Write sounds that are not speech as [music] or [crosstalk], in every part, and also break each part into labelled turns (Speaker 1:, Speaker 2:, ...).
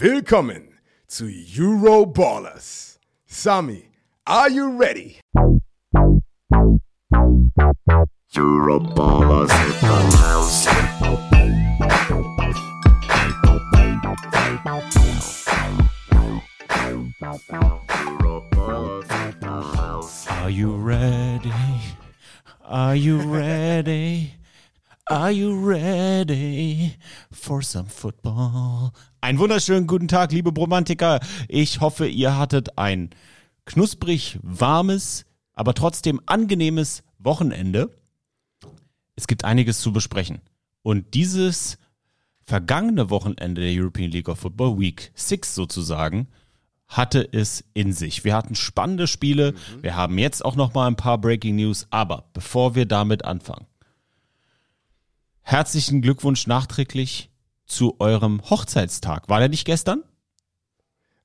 Speaker 1: Willkommen zu Euroballers. Sami, are you ready?
Speaker 2: Euroballers in the house. Euroballers in the house.
Speaker 3: Are you ready? Are you ready? Are you ready for some football? Einen wunderschönen guten Tag, liebe Bromantiker. Ich hoffe, ihr hattet ein knusprig warmes, aber trotzdem angenehmes Wochenende. Es gibt einiges zu besprechen. Und dieses vergangene Wochenende der European League of Football, Week 6 sozusagen, hatte es in sich. Wir hatten spannende Spiele. Wir haben jetzt auch noch mal ein paar Breaking News. Aber bevor wir damit anfangen, herzlichen Glückwunsch nachträglich zu eurem Hochzeitstag. War der nicht gestern?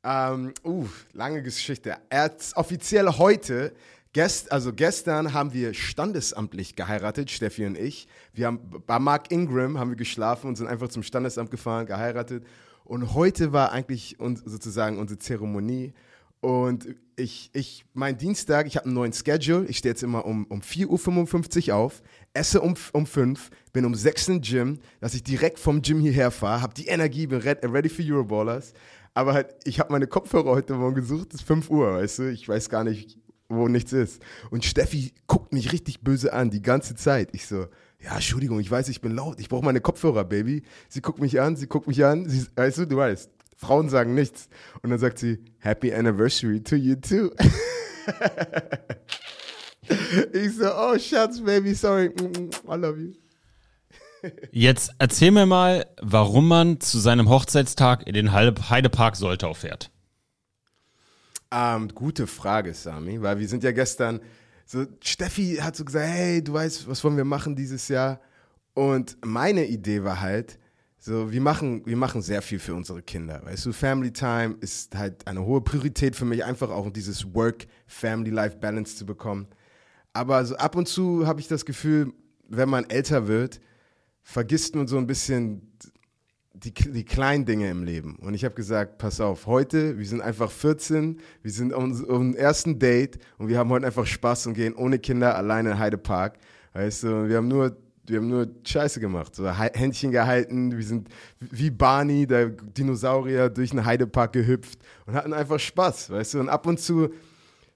Speaker 1: Ähm, uh, lange Geschichte. Erst offiziell heute, gest, also gestern haben wir standesamtlich geheiratet, Steffi und ich. Wir haben bei Mark Ingram haben wir geschlafen und sind einfach zum Standesamt gefahren, geheiratet. Und heute war eigentlich uns, sozusagen unsere Zeremonie. Und ich, ich, mein Dienstag, ich habe einen neuen Schedule. Ich stehe jetzt immer um, um 4.55 Uhr auf, esse um, um 5, bin um 6 im Gym, dass ich direkt vom Gym hierher fahre, habe die Energie, bin ready für Euroballers. Aber halt, ich habe meine Kopfhörer heute Morgen gesucht, es ist 5 Uhr, weißt du, ich weiß gar nicht, wo nichts ist. Und Steffi guckt mich richtig böse an, die ganze Zeit. Ich so, ja, Entschuldigung, ich weiß, ich bin laut, ich brauche meine Kopfhörer, Baby. Sie guckt mich an, sie guckt mich an, sie, weißt du, du weißt, Frauen sagen nichts. Und dann sagt sie, Happy Anniversary to you too. [laughs] ich so, oh, Schatz, Baby, sorry, I love you.
Speaker 3: Jetzt erzähl mir mal, warum man zu seinem Hochzeitstag in den Heide- Heidepark Soltau fährt.
Speaker 1: Ähm, gute Frage, Sami, weil wir sind ja gestern, so Steffi hat so gesagt, hey, du weißt, was wollen wir machen dieses Jahr? Und meine Idee war halt, so, wir machen, wir machen sehr viel für unsere Kinder. Weißt du, Family Time ist halt eine hohe Priorität für mich, einfach auch dieses Work-Family-Life-Balance zu bekommen. Aber so ab und zu habe ich das Gefühl, wenn man älter wird, vergisst man so ein bisschen die, die kleinen Dinge im Leben. Und ich habe gesagt, pass auf, heute, wir sind einfach 14, wir sind auf unserem ersten Date und wir haben heute einfach Spaß und gehen ohne Kinder alleine in Heidepark. Weißt du, wir haben nur, wir haben nur Scheiße gemacht, so Hä- Händchen gehalten, wir sind wie Barney, der Dinosaurier, durch den Heidepark gehüpft und hatten einfach Spaß, weißt du. Und ab und zu,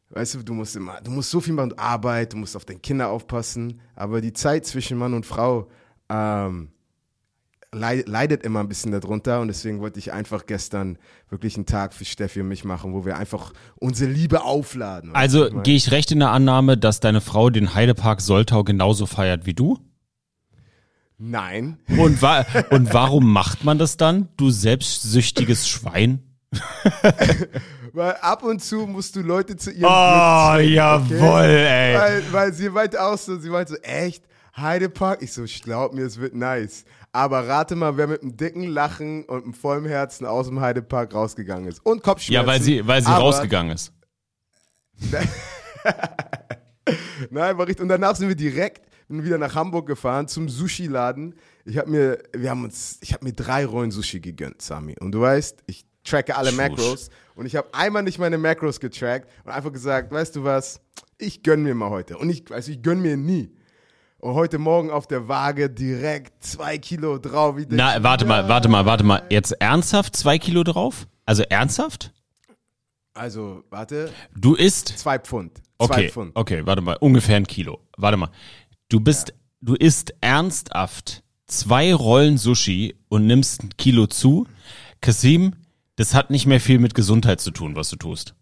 Speaker 1: weißt du, du musst immer, du musst so viel machen, Arbeit, du musst auf deine Kinder aufpassen, aber die Zeit zwischen Mann und Frau, ähm, lei- leidet immer ein bisschen darunter und deswegen wollte ich einfach gestern wirklich einen Tag für Steffi und mich machen, wo wir einfach unsere Liebe aufladen.
Speaker 3: Also gehe ich recht in der Annahme, dass deine Frau den Heidepark Soltau genauso feiert wie du?
Speaker 1: Nein.
Speaker 3: Und, wa und warum macht man das dann, du selbstsüchtiges Schwein?
Speaker 1: Weil ab und zu musst du Leute zu ihrem
Speaker 3: Oh,
Speaker 1: Glück zwingen,
Speaker 3: jawohl, ey.
Speaker 1: Weil, weil sie meinte auch so, sie meinte so, echt, Heidepark? Ich so, ich glaub mir, es wird nice. Aber rate mal, wer mit einem dicken Lachen und einem vollen Herzen aus dem Heidepark rausgegangen ist. Und Kopfschmerzen.
Speaker 3: Ja, weil sie, weil sie rausgegangen ist. [laughs]
Speaker 1: Nein, war richtig. Und danach sind wir direkt bin wieder nach Hamburg gefahren zum Sushi-Laden. Ich habe mir, wir haben uns, ich habe mir drei Rollen Sushi gegönnt, Sami. Und du weißt, ich tracke alle
Speaker 3: Schusch.
Speaker 1: Macros und ich habe einmal nicht meine Macros getrackt und einfach gesagt, weißt du was, ich gönn mir mal heute. Und ich, also ich gönn mir nie. Und heute Morgen auf der Waage direkt zwei Kilo drauf.
Speaker 3: Na, warte mal, warte mal, warte mal. Jetzt ernsthaft zwei Kilo drauf? Also ernsthaft?
Speaker 1: Also, warte,
Speaker 3: Du isst.
Speaker 1: zwei Pfund. Zwei
Speaker 3: Okay,
Speaker 1: Pfund.
Speaker 3: okay, warte mal. Ungefähr ein Kilo. Warte mal. Du bist, du isst ernsthaft zwei Rollen Sushi und nimmst ein Kilo zu. Kasim, das hat nicht mehr viel mit Gesundheit zu tun, was du tust.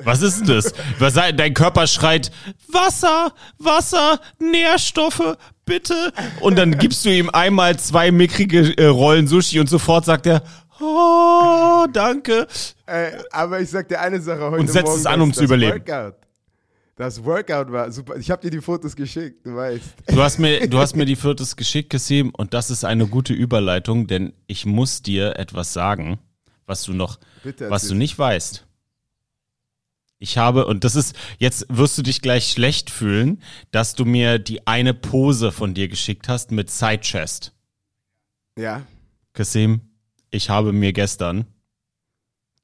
Speaker 3: Was ist denn das? Was, dein Körper schreit Wasser, Wasser, Nährstoffe, bitte. Und dann gibst du ihm einmal zwei mickrige äh, Rollen Sushi und sofort sagt er, oh, danke.
Speaker 1: Äh, aber ich sag dir eine Sache heute
Speaker 3: Und setzt
Speaker 1: Morgen.
Speaker 3: es an, um zu überleben.
Speaker 1: Workout, das Workout war super. Ich habe dir die Fotos geschickt, du weißt.
Speaker 3: Du hast mir, du hast mir die viertes geschickt, Kasim, und das ist eine gute Überleitung, denn ich muss dir etwas sagen, was du noch, was du nicht weißt. Ich habe, und das ist, jetzt wirst du dich gleich schlecht fühlen, dass du mir die eine Pose von dir geschickt hast mit Side Chest.
Speaker 1: Ja.
Speaker 3: Kasim, ich habe mir gestern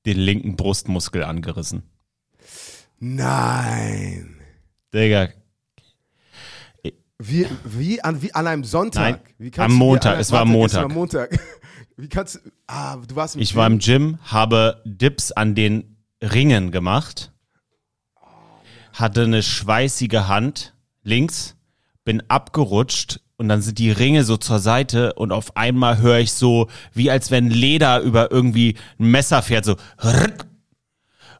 Speaker 3: den linken Brustmuskel angerissen.
Speaker 1: Nein.
Speaker 3: Digga,
Speaker 1: Wie, wie, an, wie an einem Sonntag?
Speaker 3: Nein, am Montag, es war am
Speaker 1: Es war
Speaker 3: Montag.
Speaker 1: Montag. [laughs] Wie kannst du. Ah, du warst im
Speaker 3: ich war im Gym, habe Dips an den Ringen gemacht, hatte eine schweißige Hand links, bin abgerutscht und dann sind die Ringe so zur Seite und auf einmal höre ich so, wie als wenn Leder über irgendwie ein Messer fährt, so.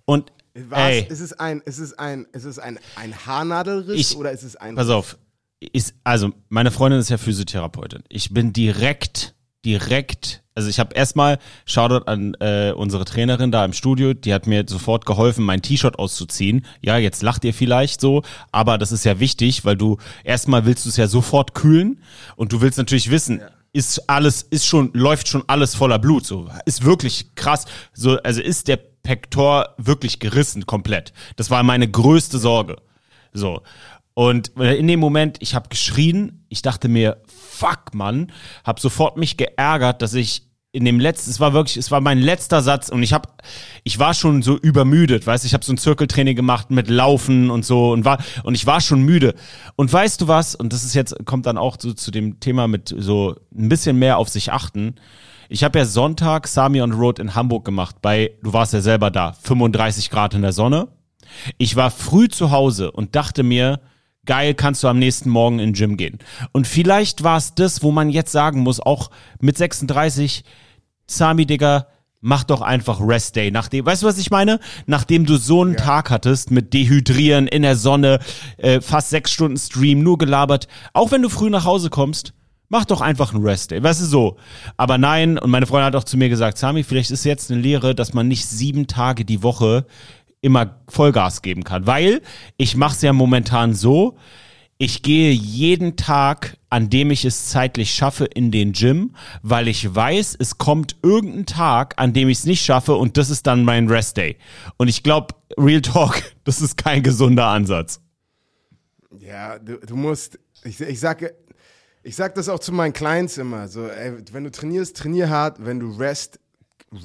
Speaker 3: Und
Speaker 1: Was? Ist es ein, ist es ein, ist es ein, ein Haarnadelriss
Speaker 3: Ich-
Speaker 1: oder ist es ein.
Speaker 3: Pass auf. Ist, also, meine Freundin ist ja Physiotherapeutin. Ich bin direkt, direkt, also ich habe erstmal, Shoutout an äh, unsere Trainerin da im Studio, die hat mir sofort geholfen, mein T-Shirt auszuziehen. Ja, jetzt lacht ihr vielleicht so, aber das ist ja wichtig, weil du erstmal willst du es ja sofort kühlen und du willst natürlich wissen, ist alles, ist schon, läuft schon alles voller Blut, so, ist wirklich krass, so, also ist der Pektor wirklich gerissen komplett. Das war meine größte Sorge. So. Und in dem Moment, ich habe geschrien, ich dachte mir, fuck, Mann, habe sofort mich geärgert, dass ich in dem letzten, es war wirklich, es war mein letzter Satz und ich habe, ich war schon so übermüdet, weißt, du, ich habe so ein Zirkeltraining gemacht mit Laufen und so und war und ich war schon müde. Und weißt du was? Und das ist jetzt kommt dann auch so zu dem Thema mit so ein bisschen mehr auf sich achten. Ich habe ja Sonntag Sami on Road in Hamburg gemacht, bei, du warst ja selber da, 35 Grad in der Sonne. Ich war früh zu Hause und dachte mir, geil, kannst du am nächsten Morgen in den Gym gehen. Und vielleicht war es das, wo man jetzt sagen muss, auch mit 36, Sami, Digga, mach doch einfach Rest Day. Nachdem, weißt du, was ich meine? Nachdem du so einen Tag hattest mit Dehydrieren in der Sonne, äh, fast sechs Stunden Stream, nur gelabert, auch wenn du früh nach Hause kommst, mach doch einfach einen Rest Day. Weißt du so? Aber nein, und meine Freundin hat auch zu mir gesagt, Sami, vielleicht ist jetzt eine Lehre, dass man nicht sieben Tage die Woche immer Vollgas geben kann. Weil ich mache es ja momentan so, ich gehe jeden Tag, an dem ich es zeitlich schaffe, in den Gym, weil ich weiß, es kommt irgendein Tag, an dem ich es nicht schaffe und das ist dann mein Rest Day. Und ich glaube, Real Talk, [laughs] das ist kein gesunder Ansatz.
Speaker 1: Ja, du, du musst, ich, ich sage, ich sag das auch zu meinen Clients immer, so, ey, wenn du trainierst, trainier hart, wenn du rest,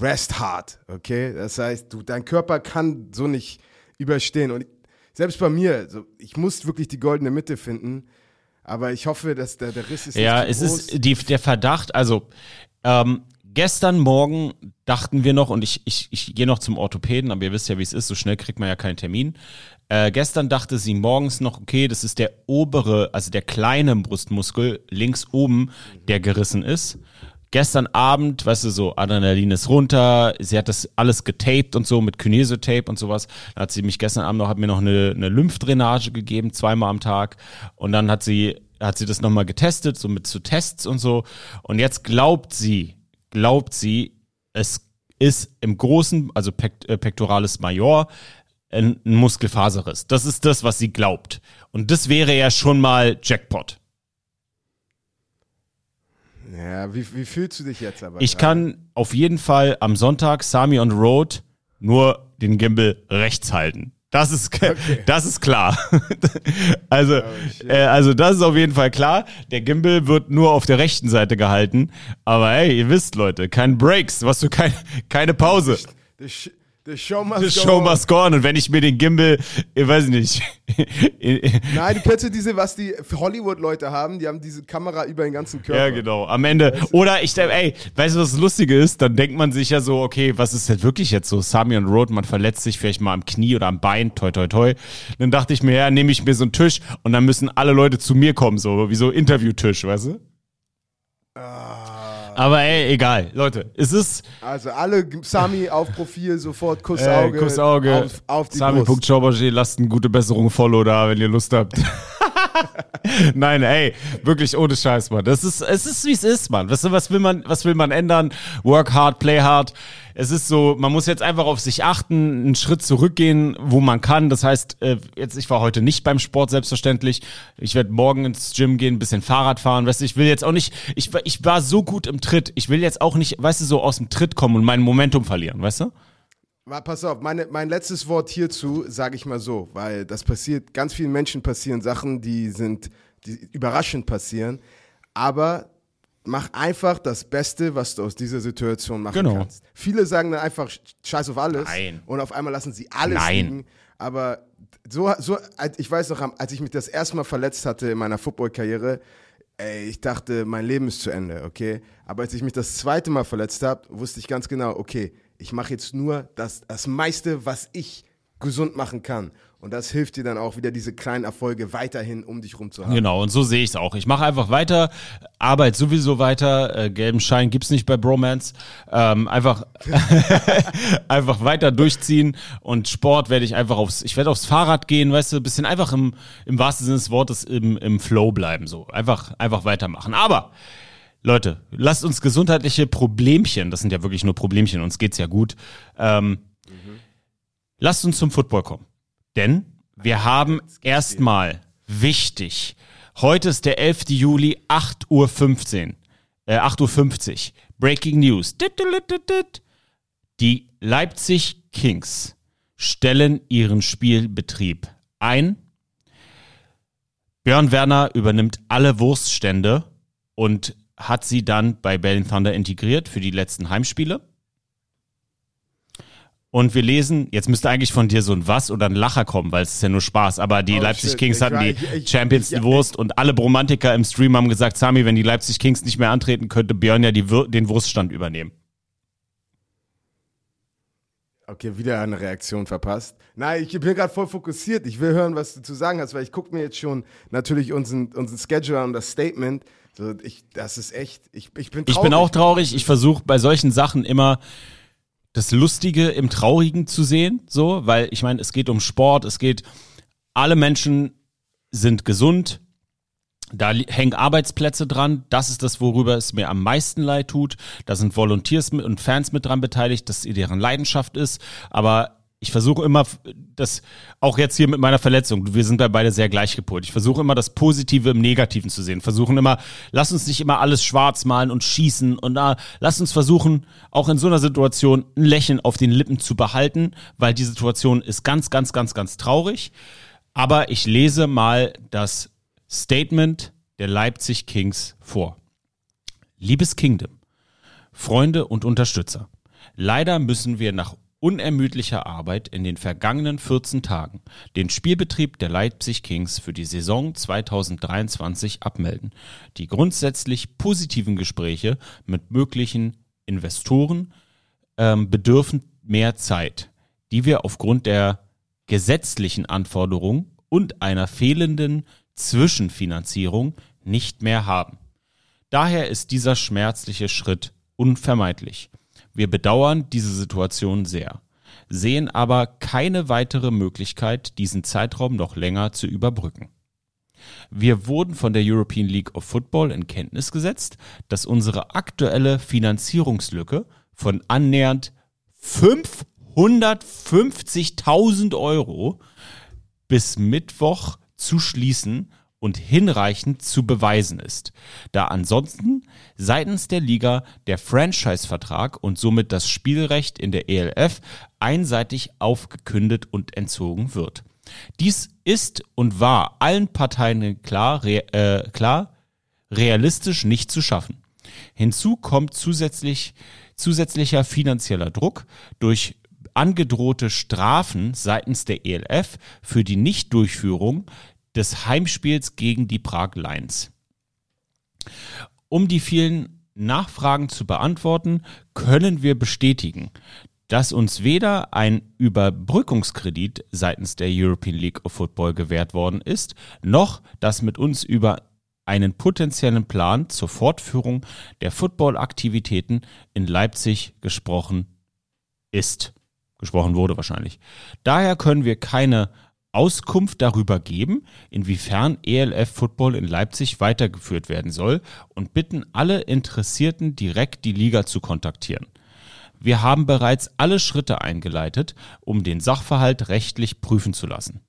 Speaker 1: rest hart, okay? Das heißt, du, dein Körper kann so nicht überstehen und selbst bei mir, so, ich muss wirklich die goldene Mitte finden, aber ich hoffe, dass der, der Riss ist
Speaker 3: Ja,
Speaker 1: nicht
Speaker 3: es
Speaker 1: groß.
Speaker 3: ist die, der Verdacht, also ähm, gestern Morgen dachten wir noch, und ich, ich, ich gehe noch zum Orthopäden, aber ihr wisst ja, wie es ist, so schnell kriegt man ja keinen Termin. Äh, gestern dachte sie morgens noch, okay, das ist der obere, also der kleine Brustmuskel links oben, der gerissen ist. Gestern Abend, weißt du, so Adrenalin ist runter, sie hat das alles getaped und so mit Kinesotape und sowas. Dann hat sie mich gestern Abend noch, hat mir noch eine, eine Lymphdrainage gegeben, zweimal am Tag. Und dann hat sie, hat sie das nochmal getestet, so mit zu Tests und so. Und jetzt glaubt sie, glaubt sie, es ist im Großen, also Pect, äh, Pectoralis Major, ein, Muskelfaserriss. Das ist das, was sie glaubt. Und das wäre ja schon mal Jackpot.
Speaker 1: Ja, wie, wie fühlst du dich jetzt aber?
Speaker 3: Ich
Speaker 1: gerade?
Speaker 3: kann auf jeden Fall am Sonntag Sami on Road nur den Gimbal rechts halten. Das ist, [laughs] das ist klar. [laughs] also,
Speaker 1: shit.
Speaker 3: äh, also das ist auf jeden Fall klar. Der Gimbal wird nur auf der rechten Seite gehalten. Aber hey, ihr wisst, Leute, kein Breaks, was du kein, keine Pause.
Speaker 1: The, sh the show must
Speaker 3: The
Speaker 1: go
Speaker 3: show
Speaker 1: on.
Speaker 3: must go on. Und wenn ich mir den Gimbal, ich weiß nicht,
Speaker 1: Nein, du kennst ja diese, was die Hollywood-Leute haben, die haben diese Kamera über den ganzen Körper.
Speaker 3: Ja, genau. Am Ende. Oder ich denke, ey, weißt du, was das Lustige ist? Dann denkt man sich ja so, okay, was ist denn wirklich jetzt so? Sami und Road, man verletzt sich vielleicht mal am Knie oder am Bein, toi, toi, toi. Dann dachte ich mir, ja, nehme ich mir so einen Tisch und dann müssen alle Leute zu mir kommen, so wie so Interviewtisch, weißt du? Aber ey, egal. Leute, es ist
Speaker 1: Also alle Sami auf Profil, sofort Kussauge,
Speaker 3: Kussauge.
Speaker 1: auf, auf die Brust.
Speaker 3: Sami.schauberger, lasst eine gute Besserung Follow da, wenn ihr Lust habt. [laughs] [laughs] Nein, ey, wirklich ohne Scheiß, Mann. Das ist, es ist wie es ist, Mann. Weißt du, was will man, was will man ändern? Work hard, play hard. Es ist so, man muss jetzt einfach auf sich achten, einen Schritt zurückgehen, wo man kann. Das heißt, äh, jetzt, ich war heute nicht beim Sport, selbstverständlich. Ich werde morgen ins Gym gehen, ein bisschen Fahrrad fahren. Weißt du, ich will jetzt auch nicht, ich, war- ich war so gut im Tritt. Ich will jetzt auch nicht, weißt du, so aus dem Tritt kommen und mein Momentum verlieren, weißt du?
Speaker 1: Pass auf, meine, mein letztes Wort hierzu sage ich mal so, weil das passiert, ganz vielen Menschen passieren Sachen, die sind, die überraschend passieren. Aber mach einfach das Beste, was du aus dieser Situation machen
Speaker 3: Genau.
Speaker 1: kannst. Viele sagen dann einfach Scheiß auf alles
Speaker 3: Nein.
Speaker 1: und auf einmal lassen sie alles
Speaker 3: Nein.
Speaker 1: liegen. Aber so, so, ich weiß noch, als ich mich das erste Mal verletzt hatte in meiner Football-Karriere, ey, ich dachte, mein Leben ist zu Ende, okay? Aber als ich mich das zweite Mal verletzt habe, wusste ich ganz genau, okay, ich mache jetzt nur das, das meiste, was ich gesund machen kann. Und das hilft dir dann auch wieder, diese kleinen Erfolge weiterhin um dich rum zu haben.
Speaker 3: Genau, und so sehe ich es auch. Ich mache einfach weiter, Arbeit sowieso weiter, äh, gelben Schein gibt's nicht bei Bromance. Ähm, einfach, [laughs] einfach weiter durchziehen und Sport werde ich einfach aufs, ich werde aufs Fahrrad gehen, weißt du, ein bisschen einfach im, im wahrsten Sinne des Wortes im, im Flow bleiben, so. Einfach, einfach weitermachen. Aber, Leute, lasst uns gesundheitliche Problemchen, das sind ja wirklich nur Problemchen, uns geht's ja gut, ähm, lasst uns zum Football kommen. Denn wir haben erstmal wichtig, heute ist der 11. Juli, 8.15 Uhr, äh, 8.50 Uhr, Breaking News. Die Leipzig Kings stellen ihren Spielbetrieb ein. Björn Werner übernimmt alle Wurststände und hat sie dann bei Berlin Thunder integriert für die letzten Heimspiele. Und wir lesen, jetzt müsste eigentlich von dir so ein Was oder ein Lacher kommen, weil es ist ja nur Spaß. Aber die
Speaker 1: Oh,
Speaker 3: Leipzig
Speaker 1: shit.
Speaker 3: Kings
Speaker 1: Ich
Speaker 3: hatten die
Speaker 1: ich- ich-
Speaker 3: Champions
Speaker 1: ja,
Speaker 3: Wurst und alle Bromantiker im Stream haben gesagt, Sami, wenn die Leipzig Kings nicht mehr antreten, könnte Björn ja die, den Wurststand übernehmen.
Speaker 1: Okay, wieder eine Reaktion verpasst. Nein, ich bin gerade voll fokussiert. Ich will hören, was du zu sagen hast, weil ich gucke mir jetzt schon natürlich unseren, unseren Schedule an, das Statement. So, ich, das ist echt, ich, ich bin traurig.
Speaker 3: Ich bin auch traurig. Ich versuche bei solchen Sachen immer das Lustige im Traurigen zu sehen, so, weil ich meine, es geht um Sport, es geht, alle Menschen sind gesund, da hängen Arbeitsplätze dran, das ist das, worüber es mir am meisten leid tut. Da sind Volunteers und Fans mit dran beteiligt, dass deren Leidenschaft ist, aber ich versuche immer, das, auch jetzt hier mit meiner Verletzung, wir sind da beide sehr gleich gepolt. Ich versuche immer das Positive im Negativen zu sehen. Versuchen immer, lass uns nicht immer alles schwarz malen und schießen und da, lass uns versuchen, auch in so einer Situation ein Lächeln auf den Lippen zu behalten, weil die Situation ist ganz, ganz, ganz, ganz traurig. Aber ich lese mal das Statement der Leipzig Kings vor. Liebes Kingdom, Freunde und Unterstützer, leider müssen wir nach unermüdlicher Arbeit in den vergangenen 14 Tagen den Spielbetrieb der Leipzig Kings für die Saison 2023 abmelden. Die grundsätzlich positiven Gespräche mit möglichen Investoren ähm, bedürfen mehr Zeit, die wir aufgrund der gesetzlichen Anforderungen und einer fehlenden Zwischenfinanzierung nicht mehr haben. Daher ist dieser schmerzliche Schritt unvermeidlich. Wir bedauern diese Situation sehr, sehen aber keine weitere Möglichkeit, diesen Zeitraum noch länger zu überbrücken. Wir wurden von der European League of Football in Kenntnis gesetzt, dass unsere aktuelle Finanzierungslücke von annähernd 550.000 Euro bis Mittwoch zu schließen und hinreichend zu beweisen ist, da ansonsten seitens der Liga der Franchise-Vertrag und somit das Spielrecht in der ELF einseitig aufgekündet und entzogen wird. Dies ist und war allen Parteien klar, äh, klar realistisch nicht zu schaffen. Hinzu kommt zusätzlich, zusätzlicher finanzieller Druck durch angedrohte Strafen seitens der ELF für die Nichtdurchführung des Heimspiels gegen die Prag Lions. Um die vielen Nachfragen zu beantworten, können wir bestätigen, dass uns weder ein Überbrückungskredit seitens der European League of Football gewährt worden ist, noch dass mit uns über einen potenziellen Plan zur Fortführung der Footballaktivitäten in Leipzig gesprochen ist. Gesprochen wurde wahrscheinlich. Daher können wir keine Auskunft darüber geben, inwiefern ELF Football in Leipzig weitergeführt werden soll und bitten alle Interessierten direkt die Liga zu kontaktieren. Wir haben bereits alle Schritte eingeleitet, um den Sachverhalt rechtlich prüfen zu lassen.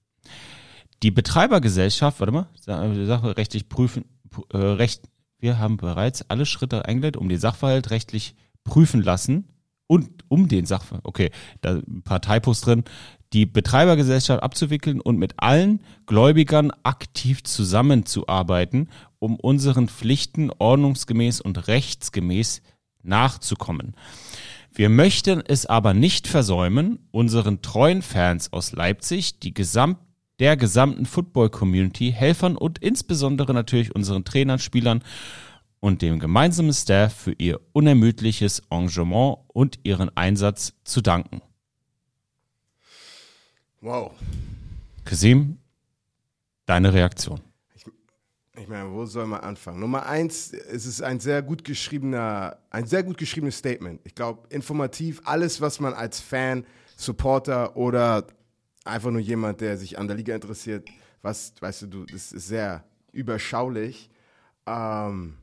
Speaker 3: Die Betreibergesellschaft, warte mal, Sa- Sache rechtlich prüfen, äh, recht, wir haben bereits alle Schritte eingeleitet, um den Sachverhalt rechtlich prüfen lassen und um den Sachverhalt, okay, da ein paar Typos drin. Die Betreibergesellschaft abzuwickeln und mit allen Gläubigern aktiv zusammenzuarbeiten, um unseren Pflichten ordnungsgemäß und rechtsgemäß nachzukommen. Wir möchten es aber nicht versäumen, unseren treuen Fans aus Leipzig, die gesamt, der gesamten Football-Community, Helfern und insbesondere natürlich unseren Trainern, Spielern und dem gemeinsamen Staff für ihr unermüdliches Engagement und ihren Einsatz zu danken.
Speaker 1: Wow.
Speaker 3: Kasim, deine Reaktion.
Speaker 1: Ich meine, wo soll man anfangen? Nummer eins, es ist ein sehr gut geschriebener, ein sehr gut geschriebenes Statement. Ich glaube, informativ, alles, was man als Fan, Supporter oder einfach nur jemand, der sich an der Liga interessiert, was, weißt du, du, das ist sehr überschaulich. Ähm,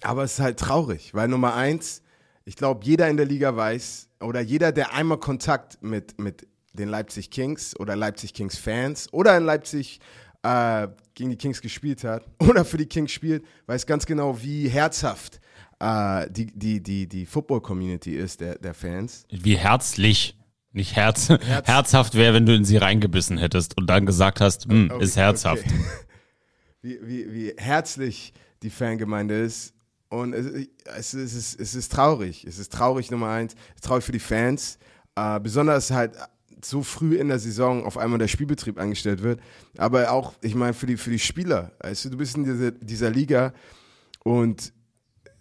Speaker 1: aber es ist halt traurig, weil Nummer eins, ich glaube, jeder in der Liga weiß, oder jeder, der einmal Kontakt mit, mit den Leipzig Kings oder Leipzig Kings Fans oder in Leipzig äh, gegen die Kings gespielt hat [laughs] oder für die Kings spielt, weiß ganz genau, wie herzhaft äh, die, die, die, die Football-Community ist, der, der Fans.
Speaker 3: Wie herzlich. Nicht herz, herzhaft wäre, wenn du in sie reingebissen hättest und dann gesagt hast, hm,
Speaker 1: Okay,
Speaker 3: ist herzhaft.
Speaker 1: okay. [laughs] Wie, wie, wie herzlich die Fangemeinde ist. Und es, es, es, ist, es ist traurig. Es ist traurig, Nummer eins. Traurig für die Fans. Äh, besonders halt so früh in der Saison auf einmal der Spielbetrieb eingestellt wird. Aber auch, ich meine, für die, für die Spieler. Weißt du, du bist in dieser, dieser Liga und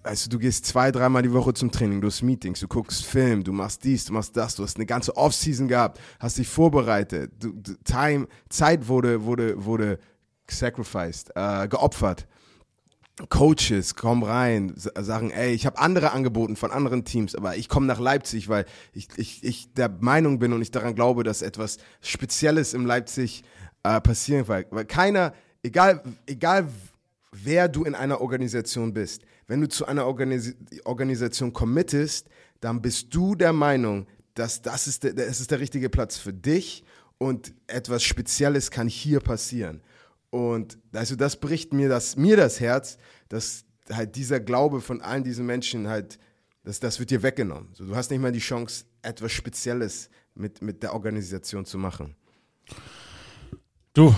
Speaker 1: weißt du, du gehst zwei, dreimal die Woche zum Training, du hast Meetings, du guckst Film, du machst dies, du machst das, du hast eine ganze Offseason gehabt, hast dich vorbereitet, du, Time, Zeit wurde, wurde, wurde sacrificed, äh, geopfert. Coaches kommen rein, sagen, ey, ich habe andere angeboten von anderen Teams, aber ich komme nach Leipzig, weil ich, ich, ich der Meinung bin und ich daran glaube, dass etwas Spezielles im Leipzig äh, passieren wird. Weil keiner, egal, egal wer du in einer Organisation bist, wenn du zu einer Organis Organisation committest, dann bist du der Meinung, dass das ist der, das ist der richtige Platz für dich und etwas Spezielles kann hier passieren. Und also das bricht mir das, mir das Herz, dass halt dieser Glaube von allen diesen Menschen halt, das, das wird dir weggenommen. So, du hast nicht mal die Chance, etwas Spezielles mit, mit der Organisation zu machen.
Speaker 3: Du,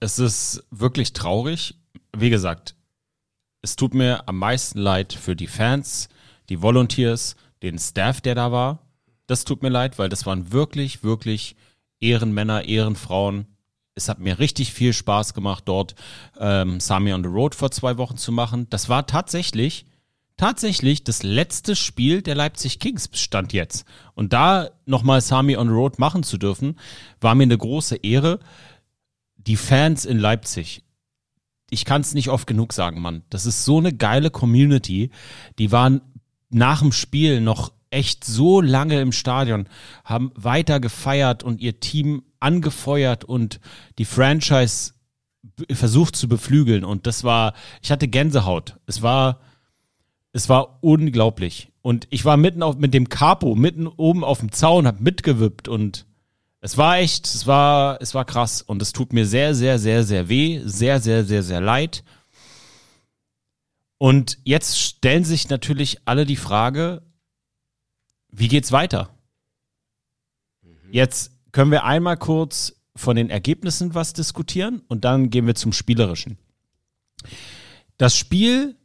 Speaker 3: es ist wirklich traurig. Wie gesagt, es tut mir am meisten leid für die Fans, die Volunteers, den Staff, der da war. Das tut mir leid, weil das waren wirklich, wirklich Ehrenmänner, Ehrenfrauen. Es hat mir richtig viel Spaß gemacht, dort ähm, Sami on the Road vor zwei Wochen zu machen. Das war tatsächlich, tatsächlich das letzte Spiel der Leipzig Kings stand jetzt. Und da nochmal Sami on the Road machen zu dürfen, war mir eine große Ehre die Fans in Leipzig, ich kann es nicht oft genug sagen, Mann. Das ist so eine geile Community. Die waren nach dem Spiel noch echt so lange im Stadion, haben weiter gefeiert und ihr Team angefeuert und die Franchise versucht zu beflügeln. Und das war, ich hatte Gänsehaut. Es war, es war unglaublich. Und ich war mitten auf, mit dem Capo, mitten oben auf dem Zaun, hab mitgewippt und es war echt, es war, es war krass und es tut mir sehr, sehr, sehr, sehr weh, sehr, sehr, sehr, sehr leid. Und jetzt stellen sich natürlich alle die Frage, wie geht's weiter? Jetzt können wir einmal kurz von den Ergebnissen was diskutieren und dann gehen wir zum Spielerischen. Das Spiel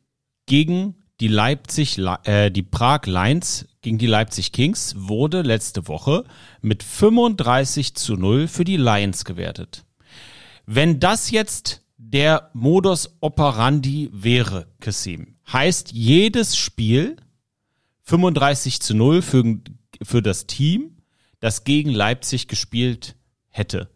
Speaker 3: gegen die Leipzig, äh, die Prag Lions gegen die Leipzig Kings wurde letzte Woche mit 35 zu 0 für die Lions gewertet. Wenn das jetzt der Modus operandi wäre, Kassim, heißt jedes Spiel 35 zu 0 für, für das Team, das gegen Leipzig gespielt hätte.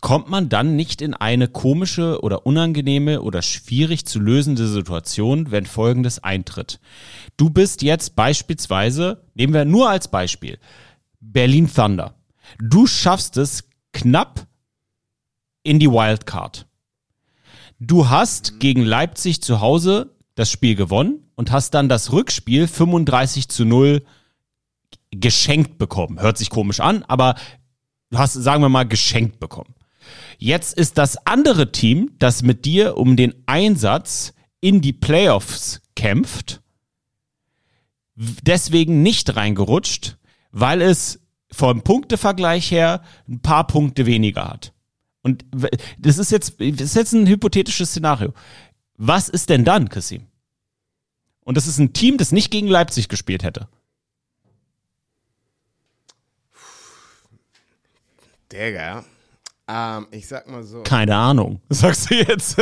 Speaker 3: Kommt man dann nicht in eine komische oder unangenehme oder schwierig zu lösende Situation, wenn Folgendes eintritt? Du bist jetzt beispielsweise, nehmen wir nur als Beispiel, Berlin Thunder. Du schaffst es knapp in die Wildcard. Du hast gegen Leipzig zu Hause das Spiel gewonnen und hast dann das Rückspiel 35 zu 0 geschenkt bekommen. Hört sich komisch an, aber du hast, sagen wir mal, geschenkt bekommen. Jetzt ist das andere Team, das mit dir um den Einsatz in die Playoffs kämpft, deswegen nicht reingerutscht, weil es vom Punktevergleich her ein paar Punkte weniger hat. Und das ist jetzt, das ist jetzt ein hypothetisches Szenario. Was ist denn dann, Kassim? Und das ist ein Team, das nicht gegen Leipzig gespielt hätte.
Speaker 1: Digga. Ähm, ich sag mal so.
Speaker 3: Keine Ahnung. [laughs] Sagst du jetzt?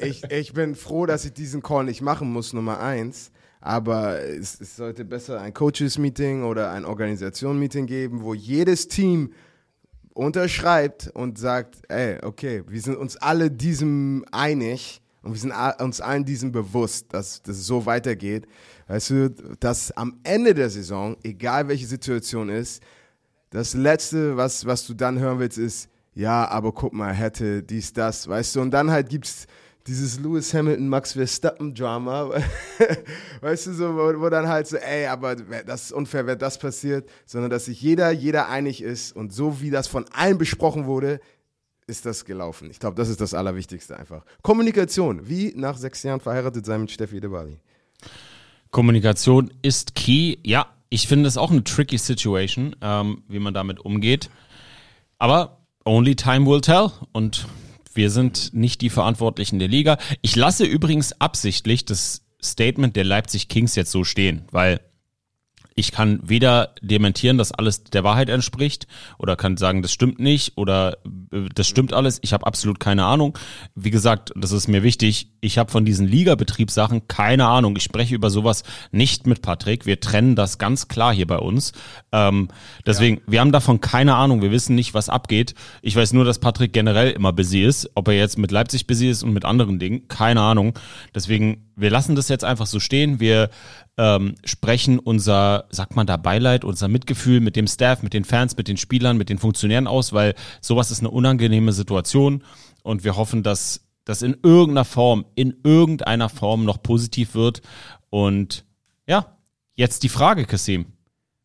Speaker 1: ich, ich bin froh, dass ich diesen Call nicht machen muss, Nummer eins. Aber es, es sollte besser ein Coaches-Meeting oder ein Organisation-Meeting geben, wo jedes Team unterschreibt und sagt, ey, okay, wir sind uns alle diesem einig und wir sind uns allen diesem bewusst, dass das so weitergeht. Weißt du, dass am Ende der Saison, egal welche Situation ist, das Letzte, was, was du dann hören willst, ist, ja, aber guck mal, hätte dies, das, weißt du, und dann halt gibt's dieses Lewis Hamilton, Max Verstappen Drama, [laughs] weißt du, so, wo, wo dann halt so, ey, aber das ist unfair, wäre das passiert, sondern dass sich jeder, jeder einig ist und so wie das von allen besprochen wurde, ist das gelaufen. Ich glaube, das ist das Allerwichtigste einfach. Kommunikation, wie nach sechs Jahren verheiratet sein mit Steffi de Bali.
Speaker 3: Kommunikation ist key. Ja, ich finde es auch eine tricky Situation, ähm, wie man damit umgeht. Aber only time will tell. Und wir sind nicht die Verantwortlichen der Liga. Ich lasse übrigens absichtlich das Statement der Leipzig Kings jetzt so stehen, weil ich kann weder dementieren, dass alles der Wahrheit entspricht oder kann sagen, das stimmt nicht oder äh, das stimmt alles. Ich habe absolut keine Ahnung. Wie gesagt, das ist mir wichtig. Ich habe von diesen Ligabetriebssachen keine Ahnung. Ich spreche über sowas nicht mit Patrick. Wir trennen das ganz klar hier bei uns. Ähm, deswegen, wir haben davon keine Ahnung. Wir wissen nicht, was abgeht. Ich weiß nur, dass Patrick generell immer busy ist. Ob er jetzt mit Leipzig busy ist und mit anderen Dingen, keine Ahnung. Deswegen, wir lassen das jetzt einfach so stehen. Wir ähm, sprechen unser, sagt man da Beileid, unser Mitgefühl mit dem Staff, mit den Fans, mit den Spielern, mit den Funktionären aus, weil sowas ist eine unangenehme Situation und wir hoffen, dass das in irgendeiner Form, in irgendeiner Form noch positiv wird. Und ja, jetzt die Frage, Kassim.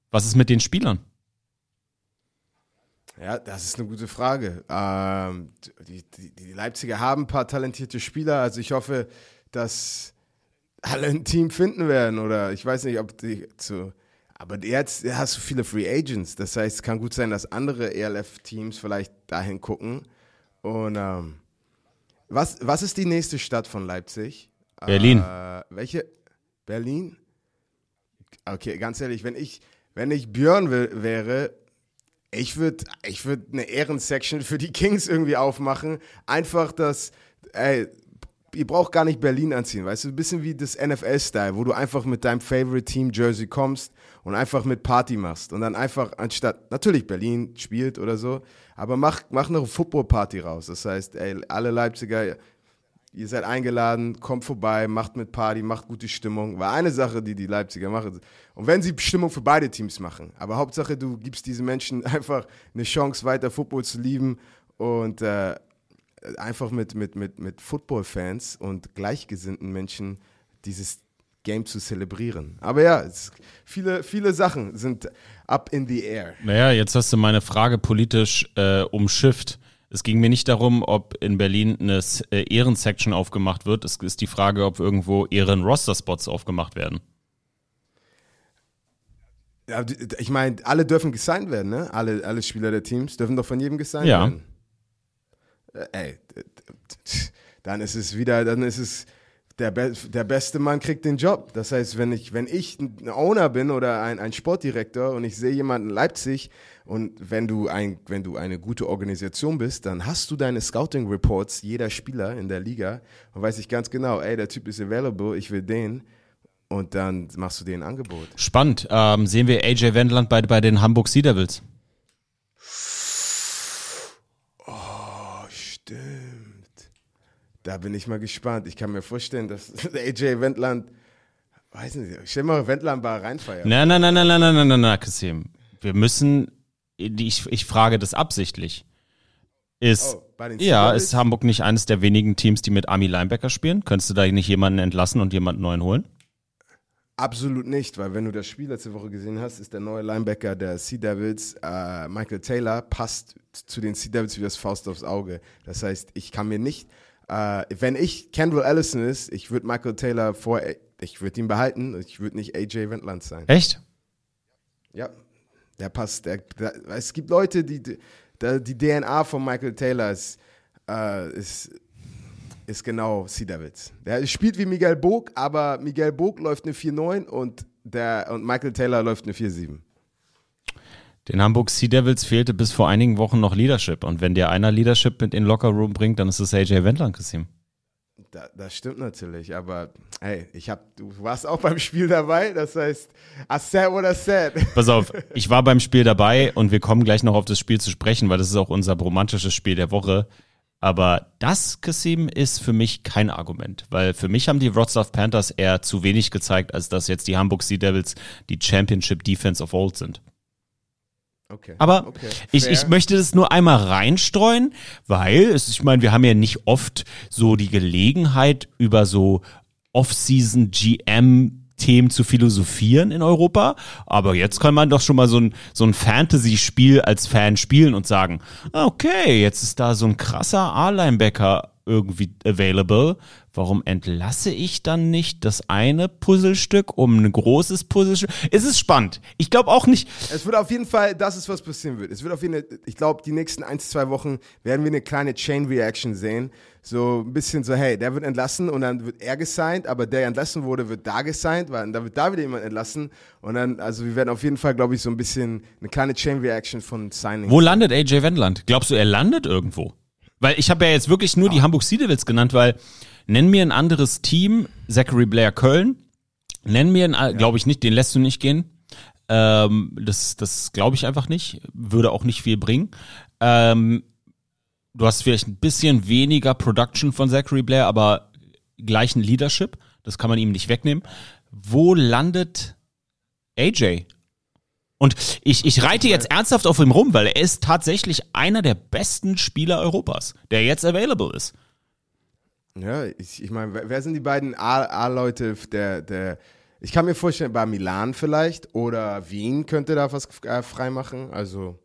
Speaker 3: Was ist mit den Spielern?
Speaker 1: Ja, das ist eine gute Frage. Ähm, die, die, die Leipziger haben ein paar talentierte Spieler, also ich hoffe, dass alle ein Team finden werden oder ich weiß nicht, ob die zu. Aber jetzt hast du viele Free Agents. Das heißt, es kann gut sein, dass andere ELF-Teams vielleicht dahin gucken. Und ähm, was, was ist die nächste Stadt von Leipzig?
Speaker 3: Berlin.
Speaker 1: Äh, welche? Berlin? Okay, ganz ehrlich, wenn ich, wenn ich Björn wär- wäre, ich würde ich würd eine Ehrensection für die Kings irgendwie aufmachen. Einfach das, ey, ihr braucht gar nicht Berlin anziehen, weißt du, ein bisschen wie das NFL-Style, wo du einfach mit deinem Favorite-Team-Jersey kommst und einfach mit Party machst und dann einfach anstatt, natürlich Berlin spielt oder so, aber mach, mach eine Football-Party raus. Das heißt, ey, alle Leipziger, ihr seid eingeladen, kommt vorbei, macht mit Party, macht gute Stimmung. War eine Sache, die die Leipziger machen. Und wenn sie Stimmung für beide Teams machen, aber Hauptsache, du gibst diesen Menschen [laughs] einfach eine Chance, weiter Football zu lieben und äh, einfach mit, mit, mit, mit Football-Fans und gleichgesinnten Menschen dieses Game zu zelebrieren. Aber ja, es, viele, viele Sachen sind up in the air.
Speaker 3: Naja, jetzt hast du meine Frage politisch äh, umschifft. Es ging mir nicht darum, ob in Berlin eine äh, Ehrensection aufgemacht wird. Es ist die Frage, ob irgendwo Ehren-Roster-Spots aufgemacht werden.
Speaker 1: Ja, ich meine, alle dürfen gesigned werden, ne? Alle, alle Spieler der Teams dürfen doch von jedem gesigned
Speaker 3: Ja.
Speaker 1: werden. Äh, Ey, dann ist es wieder, dann ist es der, Be der beste Mann kriegt den Job. Das heißt, wenn ich, wenn ich ein Owner bin oder ein, ein Sportdirektor und ich sehe jemanden in Leipzig und wenn du, ein, wenn du eine gute Organisation bist, dann hast du deine Scouting-Reports jeder Spieler in der Liga und weiß ich ganz genau, ey, der Typ ist available, ich will den und dann machst du dir ein Angebot.
Speaker 3: Spannend. Ähm, sehen wir AJ Wendland bei, bei den Hamburg Sea Devils.
Speaker 1: Oh, stimmt. Da bin ich mal gespannt. Ich kann mir vorstellen, dass [laughs] AJ Wendland, weiß nicht, stell mal Wendland bei reinfeiern.
Speaker 3: Nein, nein, nein, nein, nein, nein, nein, nein, nein, Kassim. Wir müssen, ich, ich frage das absichtlich. Ist,
Speaker 1: Oh,
Speaker 3: ja, ist Hamburg nicht eines der wenigen Teams, die mit Army Linebacker spielen? Könntest du da nicht jemanden entlassen und jemanden neuen holen?
Speaker 1: Absolut nicht, weil wenn du das Spiel letzte Woche gesehen hast, ist der neue Linebacker der Sea Devils, äh, Michael Taylor, passt zu den Sea Devils wie das Faust aufs Auge. Das heißt, ich kann mir nicht, äh, wenn ich Kendall Allison ist, ich würde Michael Taylor vor, ich würde ihn behalten, ich würde nicht AJ Wendland sein.
Speaker 3: Echt?
Speaker 1: Ja, Der passt. Der, der, es gibt Leute, die, die die DNA von Michael Taylor ist, äh, ist, ist genau Devils. Der spielt wie Miguel Bog, aber Miguel Bog läuft eine 4-9 und, der, und Michael Taylor läuft eine 4-7.
Speaker 3: Den Hamburg Sea Devils fehlte bis vor einigen Wochen noch Leadership. Und wenn dir einer Leadership mit in den Locker Room bringt, dann ist es AJ Wendland, Kassim.
Speaker 1: Da, das stimmt natürlich, aber hey, ich hab, du warst auch beim Spiel dabei, das heißt, I said what I said. [laughs]
Speaker 3: Pass auf, ich war beim Spiel dabei und wir kommen gleich noch auf das Spiel zu sprechen, weil das ist auch unser romantisches Spiel der Woche. Aber das, Kassim, ist für mich kein Argument, weil für mich haben die Wrocław Panthers eher zu wenig gezeigt, als dass jetzt die Hamburg Sea Devils die Championship Defense of Old sind.
Speaker 1: Okay.
Speaker 3: Aber
Speaker 1: okay.
Speaker 3: ich, ich möchte das nur einmal reinstreuen, weil es, ich meine, wir haben ja nicht oft so die Gelegenheit, über so Off-Season GM Themen zu philosophieren in Europa. Aber jetzt kann man doch schon mal so ein, so ein Fantasy-Spiel als Fan spielen und sagen, okay, jetzt ist da so ein krasser A-Linebacker irgendwie available. Warum entlasse ich dann nicht das eine Puzzlestück um ein großes Puzzlestück? Es ist spannend. Ich glaube auch nicht.
Speaker 1: Es wird auf jeden Fall, das ist was passieren wird. Es wird auf jeden Fall, ich glaube, die nächsten ein, zwei Wochen werden wir eine kleine Chain Reaction sehen. So ein bisschen so, hey, der wird entlassen und dann wird er gesigned, aber der entlassen wurde, wird da gesigned, weil dann wird da wieder jemand entlassen. Und dann, also wir werden auf jeden Fall, glaube ich, so ein bisschen eine kleine Chain Reaction von Signings.
Speaker 3: Wo landet AJ Wendland? Glaubst du, er landet irgendwo? Weil ich habe ja jetzt wirklich nur die Hamburg Sea Devils genannt, weil nenn mir ein anderes Team, Zachary Blair Köln, nenn mir ein, glaube ich nicht, den lässt du nicht gehen. Ähm, das das glaube ich einfach nicht, würde auch nicht viel bringen. Ähm, du hast vielleicht ein bisschen weniger Production von Zachary Blair, aber gleichen Leadership, das kann man ihm nicht wegnehmen. Wo landet AJ? Und ich, ich reite jetzt ernsthaft auf ihm rum, weil er ist tatsächlich einer der besten Spieler Europas, der jetzt available ist.
Speaker 1: Ja, ich, ich meine, wer sind die beiden A-Leute der, der, ich kann mir vorstellen, bei Milan vielleicht oder Wien könnte da was äh, freimachen, also.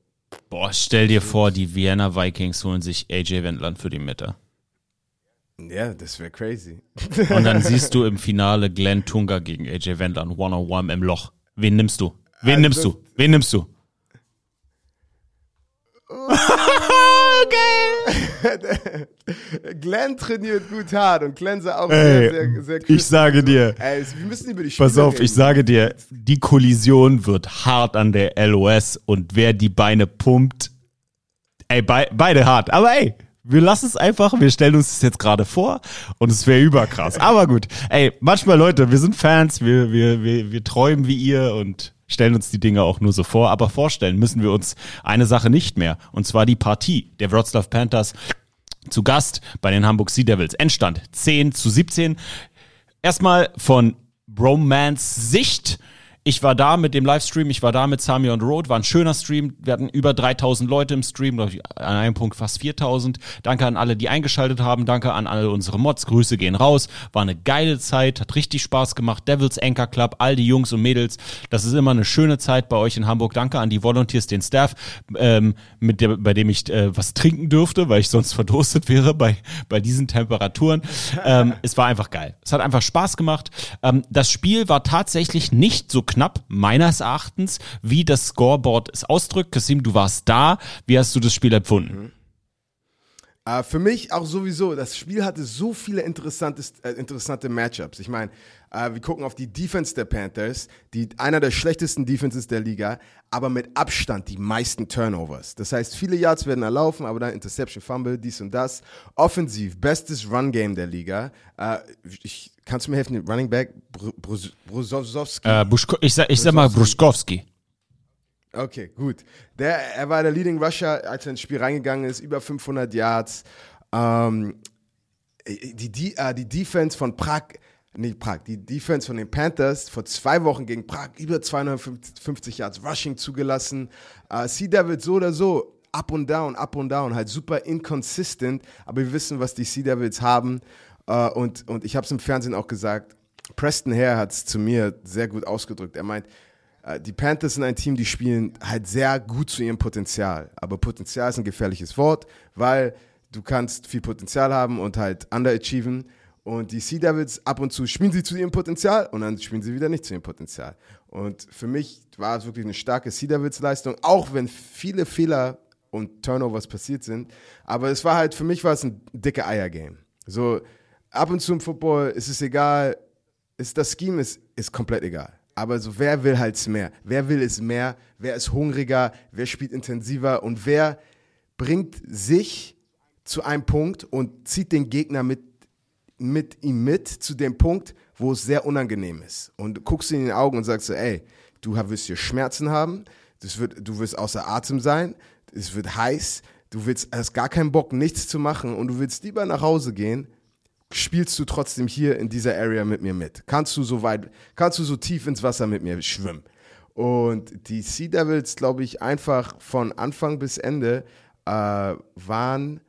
Speaker 3: Boah, stell dir vor, die Vienna Vikings holen sich AJ Wendland für die Mitte.
Speaker 1: Ja, das wäre crazy.
Speaker 3: Und dann [laughs] siehst du im Finale Glenn Tunga gegen AJ Wendland one-on-one im Loch. Wen nimmst du? Wen
Speaker 1: Also
Speaker 3: nimmst du? Wen nimmst du? [laughs] [laughs]
Speaker 1: Glenn trainiert gut hart und Glenn sah auch
Speaker 3: Ey,
Speaker 1: sehr, sehr, sehr
Speaker 3: ich sage dir.
Speaker 1: Ey, wir müssen über die Spiele
Speaker 3: Pass auf,
Speaker 1: reden.
Speaker 3: ich sage dir, die Kollision wird hart an der LOS und wer die Beine pumpt, ey, be beide hart. Aber ey, wir lassen es einfach, wir stellen uns das jetzt gerade vor und es wäre überkrass. Aber gut, ey, manchmal Leute, wir sind Fans, wir, wir, wir, wir träumen wie ihr und stellen uns die Dinge auch nur so vor. Aber vorstellen müssen wir uns eine Sache nicht mehr und zwar die Partie der Wrocław Panthers zu Gast bei den Hamburg Sea Devils. Endstand 10 zu 17. Erstmal von Bromance Sicht. Ich war da mit dem Livestream, ich war da mit Sami on the Road, war ein schöner Stream. Wir hatten über 3000 Leute im Stream, glaube ich, an einem Punkt fast 4000. Danke an alle, die eingeschaltet haben. Danke an alle unsere Mods. Grüße gehen raus. War eine geile Zeit, hat richtig Spaß gemacht. Devils Anchor Club, all die Jungs und Mädels. Das ist immer eine schöne Zeit bei euch in Hamburg. Danke an die Volunteers, den Staff, ähm, mit der, bei dem ich äh, was trinken dürfte, weil ich sonst verdurstet wäre bei, bei diesen Temperaturen. [laughs] ähm, es war einfach geil. Es hat einfach Spaß gemacht. Ähm, das Spiel war tatsächlich nicht so knapp, meines Erachtens, wie das Scoreboard es ausdrückt. Kasim, du warst da. Wie hast du das Spiel empfunden?
Speaker 1: Äh, für mich auch sowieso, das Spiel hatte so viele interessante, äh, interessante Matchups. Ich meine, äh, wir gucken auf die Defense der Panthers, die einer der schlechtesten Defenses der Liga, aber mit Abstand die meisten Turnovers. Das heißt, viele Yards werden erlaufen, aber dann Interception, Fumble, dies und das. Offensiv, bestes Run-Game der Liga. Äh, ich, kannst du mir helfen, Running Back Br Brus Brusowski?
Speaker 3: Äh, ich, sag, ich sag mal Bruschkowski.
Speaker 1: Okay, gut. Der, er war der Leading Rusher, als er ins Spiel reingegangen ist, über 500 Yards. Ähm, die, die, äh, die Defense von Prag, nicht Prag, die Defense von den Panthers vor zwei Wochen gegen Prag über 250 Yards Rushing zugelassen. Äh, Sea Devils so oder so, up und down, up und down, halt super inconsistent, aber wir wissen, was die Sea Devils haben. Äh, und, und ich habe es im Fernsehen auch gesagt, Preston Hare hat es zu mir sehr gut ausgedrückt. Er meint, äh, die Panthers sind ein Team, die spielen halt sehr gut zu ihrem Potenzial. Aber Potenzial ist ein gefährliches Wort, weil du kannst viel Potenzial haben und halt underachieven. Und die Sea Devils ab und zu spielen sie zu ihrem Potenzial und dann spielen sie wieder nicht zu ihrem Potenzial. Und für mich war es wirklich eine starke Sea Devils Leistung, auch wenn viele Fehler und Turnovers passiert sind. Aber es war halt, für mich war es ein dicke Eier-Game. So, ab und zu im Football ist es egal, ist, das Scheme ist, ist komplett egal. Aber so, wer will halt mehr? Wer will es mehr? Wer ist hungriger? Wer spielt intensiver? Und wer bringt sich zu einem Punkt und zieht den Gegner mit, mit ihm mit zu dem Punkt, wo es sehr unangenehm ist. Und du guckst ihn in die Augen und sagst so, ey, du wirst hier Schmerzen haben, das wird, du wirst außer Atem sein, es wird heiß, du willst, hast gar keinen Bock, nichts zu machen und du willst lieber nach Hause gehen, spielst du trotzdem hier in dieser Area mit mir mit? Kannst du so weit, kannst du so tief ins Wasser mit mir schwimmen? Und die Sea Devils, glaube ich, einfach von Anfang bis Ende äh, waren,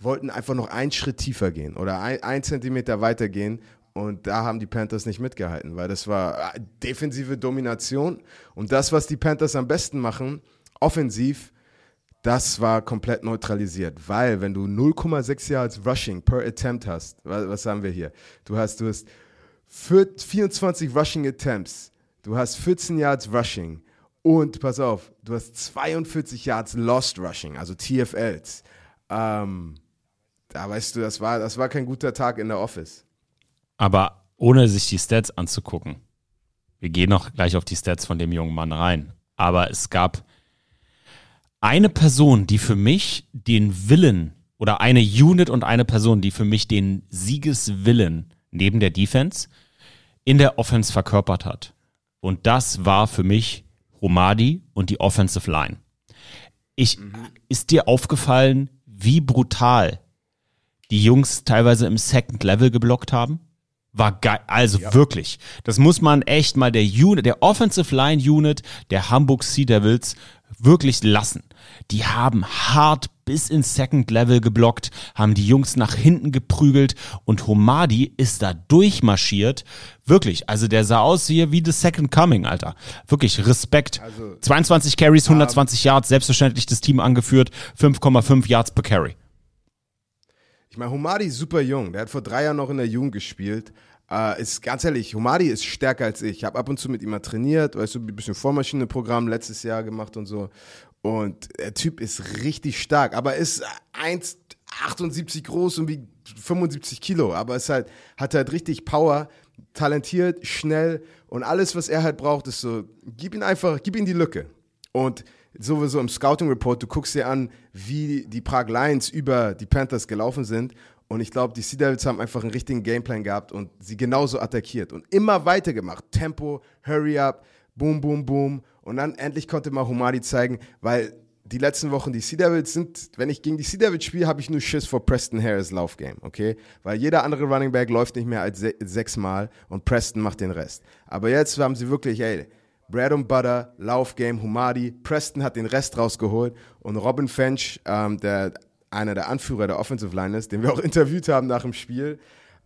Speaker 1: wollten einfach noch einen Schritt tiefer gehen oder ein, ein Zentimeter weiter gehen. Und da haben die Panthers nicht mitgehalten, weil das war äh, defensive Domination. Und das, was die Panthers am besten machen, offensiv, das war komplett neutralisiert, weil wenn du 0,6 Yards Rushing per Attempt hast, was, haben wir hier? Du hast, du hast 24 Rushing Attempts, du hast 14 Yards Rushing und pass auf, du hast 42 Yards Lost Rushing, also TFLs. Ähm, da weißt du, das war, das war kein guter Tag in der Office.
Speaker 3: Aber ohne sich die Stats anzugucken, wir gehen noch gleich auf die Stats von dem jungen Mann rein, aber es gab eine Person, die für mich den Willen oder eine Unit und eine Person, die für mich den Siegeswillen neben der Defense in der Offense verkörpert hat. Und das war für mich Romadi und die Offensive Line. Ich, ist dir aufgefallen, wie brutal die Jungs teilweise im Second Level geblockt haben? War geil, also wirklich. Das muss man echt mal der Unit, der Offensive Line Unit der Hamburg Sea Devils wirklich lassen. Die haben hart bis ins Second Level geblockt, haben die Jungs nach hinten geprügelt und Homadi ist da durchmarschiert. Wirklich, also der sah aus hier wie The Second Coming, Alter. Wirklich, Respekt.
Speaker 1: Also,
Speaker 3: 22 Carries, 120 Yards, selbstverständlich das Team angeführt, 5,5 Yards per Carry.
Speaker 1: Ich meine, Humadi ist super jung. Der hat vor drei Jahren noch in der Jugend gespielt. Äh, ist ganz ehrlich, Humadi ist stärker als ich. Ich habe ab und zu mit ihm mal trainiert, weißt du, ein bisschen Vormaschinenprogramm letztes Jahr gemacht und so. Und der Typ ist richtig stark, aber ist 1,78 groß und wiegt 75 Kilo. Aber ist halt, hat halt richtig Power, talentiert, schnell und alles, was er halt braucht, ist so, gib ihn einfach, gib ihm die Lücke. Und sowieso im Scouting Report, du guckst dir an, wie die Prague Lions über die Panthers gelaufen sind. Und ich glaube, die Sea Devils haben einfach einen richtigen Gameplan gehabt und sie genauso attackiert und immer weitergemacht. Tempo, Hurry up, boom, boom, boom. Und dann endlich konnte mal Humadi zeigen, weil die letzten Wochen die Sea Devils sind, wenn ich gegen die Sea Devils spiele, habe ich nur Schiss vor Preston Harris Laufgame, okay? Weil jeder andere Running Back läuft nicht mehr als se sechsmal und Preston macht den Rest. Aber jetzt haben sie wirklich, ey, Bread and Butter, Laufgame, Humadi, Preston hat den Rest rausgeholt und Robin Fench, ähm, der einer der Anführer der Offensive Line ist, den wir auch [laughs] interviewt haben nach dem Spiel,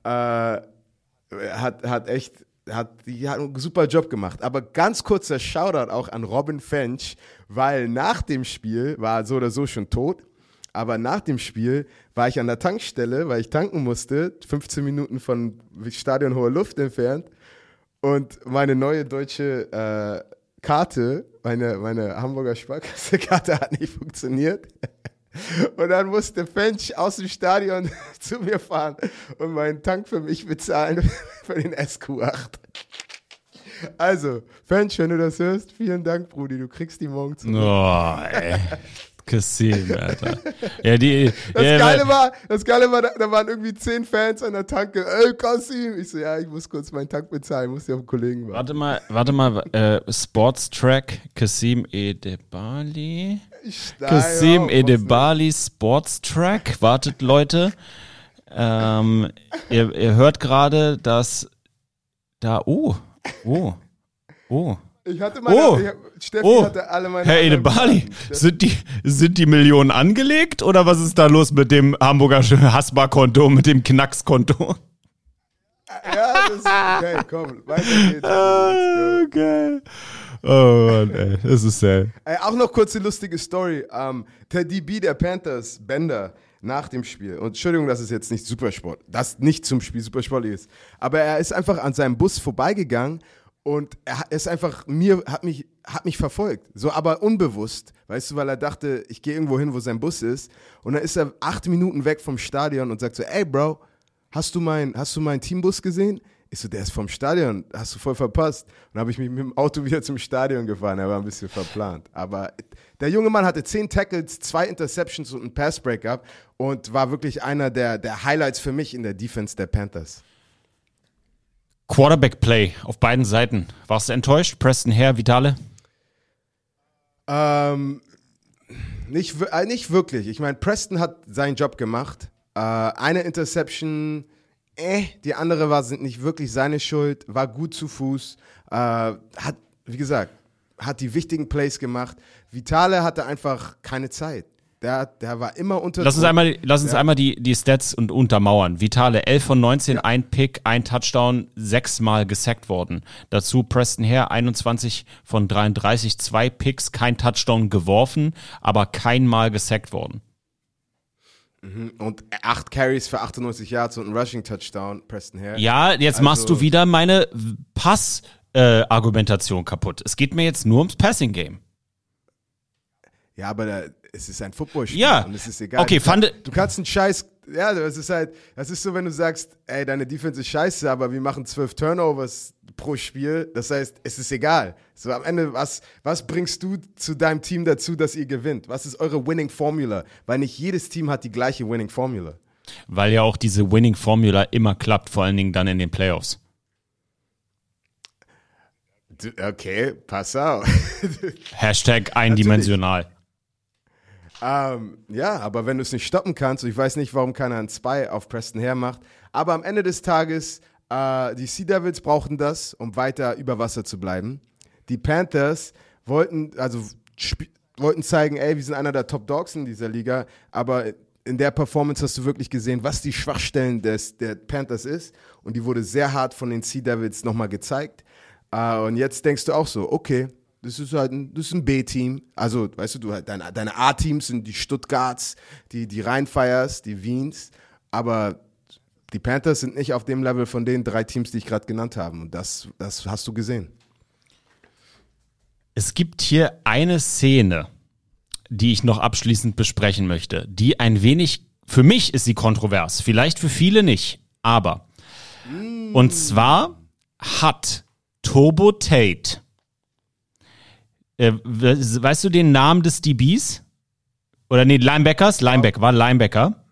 Speaker 1: äh, hat, hat echt hat, die hat einen super Job gemacht. Aber ganz kurzer Shoutout auch an Robin Fench, weil nach dem Spiel war er so oder so schon tot. Aber nach dem Spiel war ich an der Tankstelle, weil ich tanken musste, 15 Minuten von Stadion Hohe Luft entfernt. Und meine neue deutsche äh, Karte, meine, meine Hamburger Sparkasse-Karte [laughs] hat nicht funktioniert. [laughs] Und dann musste Fench aus dem Stadion [laughs] zu mir fahren und meinen Tank für mich bezahlen für den SQ8. Also, Fench, wenn du das hörst, vielen Dank, Brudi. Du kriegst die morgen zurück.
Speaker 3: Oh, ey. Kassim, Alter. Ja, die,
Speaker 1: Das
Speaker 3: ja,
Speaker 1: Geile war, das Geile war, da, da waren irgendwie zehn Fans an der Tanke. Ey, Kassim! Ich so, ja, ich muss kurz meinen Tank bezahlen, muss ja auf den Kollegen warten.
Speaker 3: Warte mal, warte mal, äh, Sports Track, Kassim Edebali. Kassim Edebali Sports Track. Wartet, Leute. Ähm, ihr, ihr hört gerade, dass da, oh, oh, oh.
Speaker 1: Ich hatte meine,
Speaker 3: Oh.
Speaker 1: ich Steffi
Speaker 3: Oh,
Speaker 1: hatte alle meine
Speaker 3: Herr Edebali, [laughs] sind die, sind die Millionen angelegt oder was ist da los mit dem Hamburger Hasbar-Konto, mit dem Knackskonto? [laughs]
Speaker 1: Ja, das ist, okay, komm, weiter geht's.
Speaker 3: Ah, geil. Oh Mann, ey, das ist sehr.
Speaker 1: Ey, auch noch kurze lustige Story. Ähm, der DB der Panthers, Bender, nach dem Spiel. Und Entschuldigung, dass es jetzt nicht Supersport, das nicht zum Spiel Supersport ist. Aber er ist einfach an seinem Bus vorbeigegangen und er ist einfach mir, hat mich, hat mich verfolgt. So, aber unbewusst. Weißt du, weil er dachte, ich gehe irgendwo hin, wo sein Bus ist. Und dann ist er acht Minuten weg vom Stadion und sagt so, ey Bro, hast du mein, hast du meinen Teambus gesehen? Ich so, der ist vom Stadion, hast du voll verpasst. Und dann habe ich mich mit dem Auto wieder zum Stadion gefahren, er war ein bisschen verplant. Aber der junge Mann hatte zehn Tackles, zwei Interceptions und einen Pass-Breakup und war wirklich einer der, der Highlights für mich in der Defense der Panthers.
Speaker 3: Quarterback-Play auf beiden Seiten. Warst du enttäuscht? Preston Hare, Vitale?
Speaker 1: Ähm, nicht, äh, nicht wirklich. Ich meine, Preston hat seinen Job gemacht. Äh, eine Interception, äh, die andere war nicht wirklich seine Schuld, war gut zu Fuß, äh, hat, wie gesagt, hat die wichtigen Plays gemacht. Vitale hatte einfach keine Zeit. Der, der war immer unter
Speaker 3: Lass uns einmal, lass uns
Speaker 1: Ja.
Speaker 3: einmal die, die Stats und untermauern. Vitale, 11 von 19, ein Pick, ein Touchdown, sechsmal gesackt worden. Dazu Preston Hare, 21 von 33, zwei Picks, kein Touchdown geworfen, aber kein Mal gesackt worden.
Speaker 1: Und acht Carries für 98 Yards und ein Rushing-Touchdown, Preston Hare.
Speaker 3: Ja, jetzt machst
Speaker 1: Also-
Speaker 3: du wieder meine Pass-Argumentation kaputt. Es geht mir jetzt nur ums Passing-Game.
Speaker 1: Ja, aber da, es ist ein Footballspiel
Speaker 3: Ja.
Speaker 1: und es ist egal.
Speaker 3: Okay,
Speaker 1: du,
Speaker 3: fand-
Speaker 1: du kannst einen Scheiß, ja, das ist halt, das ist so, wenn du sagst, ey, deine Defense ist scheiße, aber wir machen zwölf Turnovers pro Spiel. Das heißt, es ist egal. So am Ende, was, was bringst du zu deinem Team dazu, dass ihr gewinnt? Was ist eure Winning Formula? Weil nicht jedes Team hat die gleiche Winning Formula.
Speaker 3: Weil ja auch diese Winning-Formula immer klappt, vor allen Dingen dann in den Playoffs.
Speaker 1: Okay, pass auf. [laughs]
Speaker 3: Hashtag eindimensional.
Speaker 1: Ähm, ja, aber wenn du es nicht stoppen kannst, ich weiß nicht, warum keiner einen Spy auf Preston hermacht, aber am Ende des Tages, äh, die Sea Devils brauchten das, um weiter über Wasser zu bleiben. Die Panthers wollten, also wollten zeigen, ey, wir sind einer der Top Dogs in dieser Liga, aber in der Performance hast du wirklich gesehen, was die Schwachstellen des, der Panthers ist und die wurde sehr hart von den Sea Devils nochmal gezeigt. Äh, und jetzt denkst du auch so, okay, das ist halt ein, das ist ein B-Team. Also, weißt du, du halt, deine, deine A-Teams sind die Stuttgarts, die, die Rheinfires, die Wiens, aber die Panthers sind nicht auf dem Level von den drei Teams, die ich gerade genannt habe. Und das, das hast du gesehen.
Speaker 3: Es gibt hier eine Szene, die ich noch abschließend besprechen möchte, die ein wenig, für mich ist sie kontrovers, vielleicht für viele nicht, aber. Und zwar hat Turbo Tate, äh, we- weißt du den Namen des DBs? Oder nee, Linebackers? Linebacker, war Linebacker.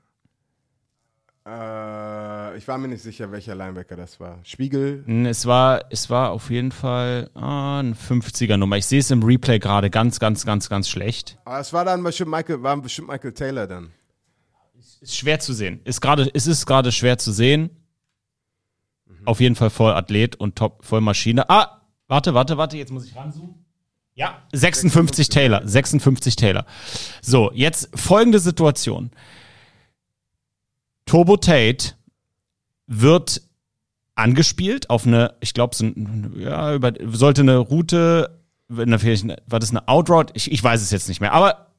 Speaker 1: Äh, ich war mir nicht sicher, welcher Linebacker das war. Spiegel.
Speaker 3: Es war, es war auf jeden Fall ah, eine 50er Nummer. Ich sehe es im Replay gerade ganz, ganz, ganz, ganz schlecht.
Speaker 1: Aber es war dann bestimmt Michael, war bestimmt Michael Taylor dann.
Speaker 3: Ist schwer zu sehen. Ist gerade, es ist gerade schwer zu sehen. Auf jeden Fall voll Athlet und top, voll Maschine. Ah, warte, warte, warte, jetzt muss ich ranzoomen. Ja, 56 Taylor, 56 Taylor. So, jetzt folgende Situation. Turbo Tate wird angespielt auf eine, ich glaube, so ein, ja, über, sollte eine Route, war das eine Outroute? Ich, ich weiß es jetzt nicht mehr. Aber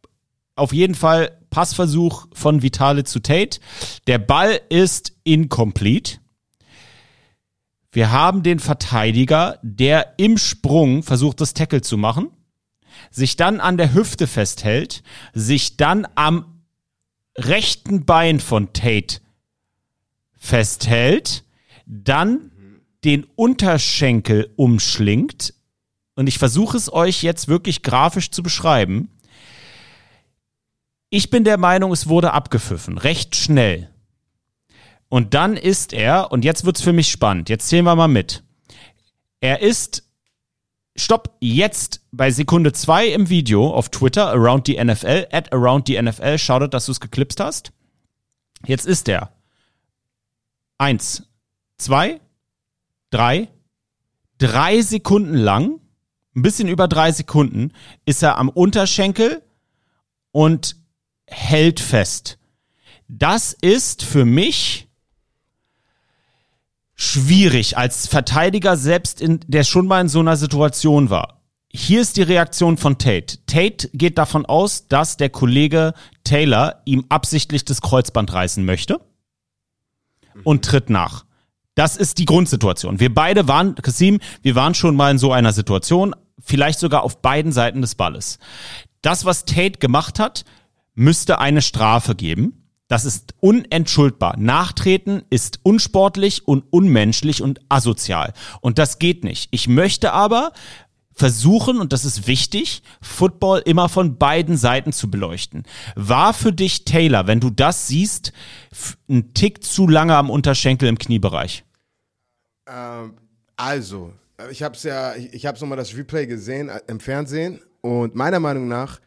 Speaker 3: auf jeden Fall Passversuch von Vitale zu Tate. Der Ball ist incomplete. Wir haben den Verteidiger, der im Sprung versucht, das Tackle zu machen, sich dann an der Hüfte festhält, sich dann am rechten Bein von Tate festhält, dann den Unterschenkel umschlingt. Und ich versuche es euch jetzt wirklich grafisch zu beschreiben. Ich bin der Meinung, es wurde abgepfiffen, recht schnell. Und dann ist er, und jetzt wird's für mich spannend, jetzt zählen wir mal mit. Er ist, stopp, jetzt bei Sekunde zwei im Video auf Twitter, around the NFL, at around the NFL, Shoutout, dass du es geklipst hast. Jetzt ist er. Eins, zwei, drei, drei Sekunden lang, ein bisschen über drei Sekunden, ist er am Unterschenkel und hält fest. Das ist für mich schwierig als Verteidiger selbst, in, der schon mal in so einer Situation war. hier ist die Reaktion von Tate. Tate geht davon aus, dass der Kollege Taylor ihm absichtlich das Kreuzband reißen möchte und tritt nach. Das ist die Grundsituation. Wir beide waren, Kasim, wir waren schon mal in so einer Situation, vielleicht sogar auf beiden Seiten des Balles. Das, was Tate gemacht hat, müsste eine Strafe geben. Das ist unentschuldbar. Nachtreten ist unsportlich und unmenschlich und asozial. Und das geht nicht. Ich möchte aber versuchen, und das ist wichtig, Football immer von beiden Seiten zu beleuchten. War für dich Taylor, wenn du das siehst, ein Tick zu lange am Unterschenkel im Kniebereich?
Speaker 1: Ähm, also, ich habe es ja, ich, ich habe nochmal das Replay gesehen äh, im Fernsehen und meiner Meinung nach,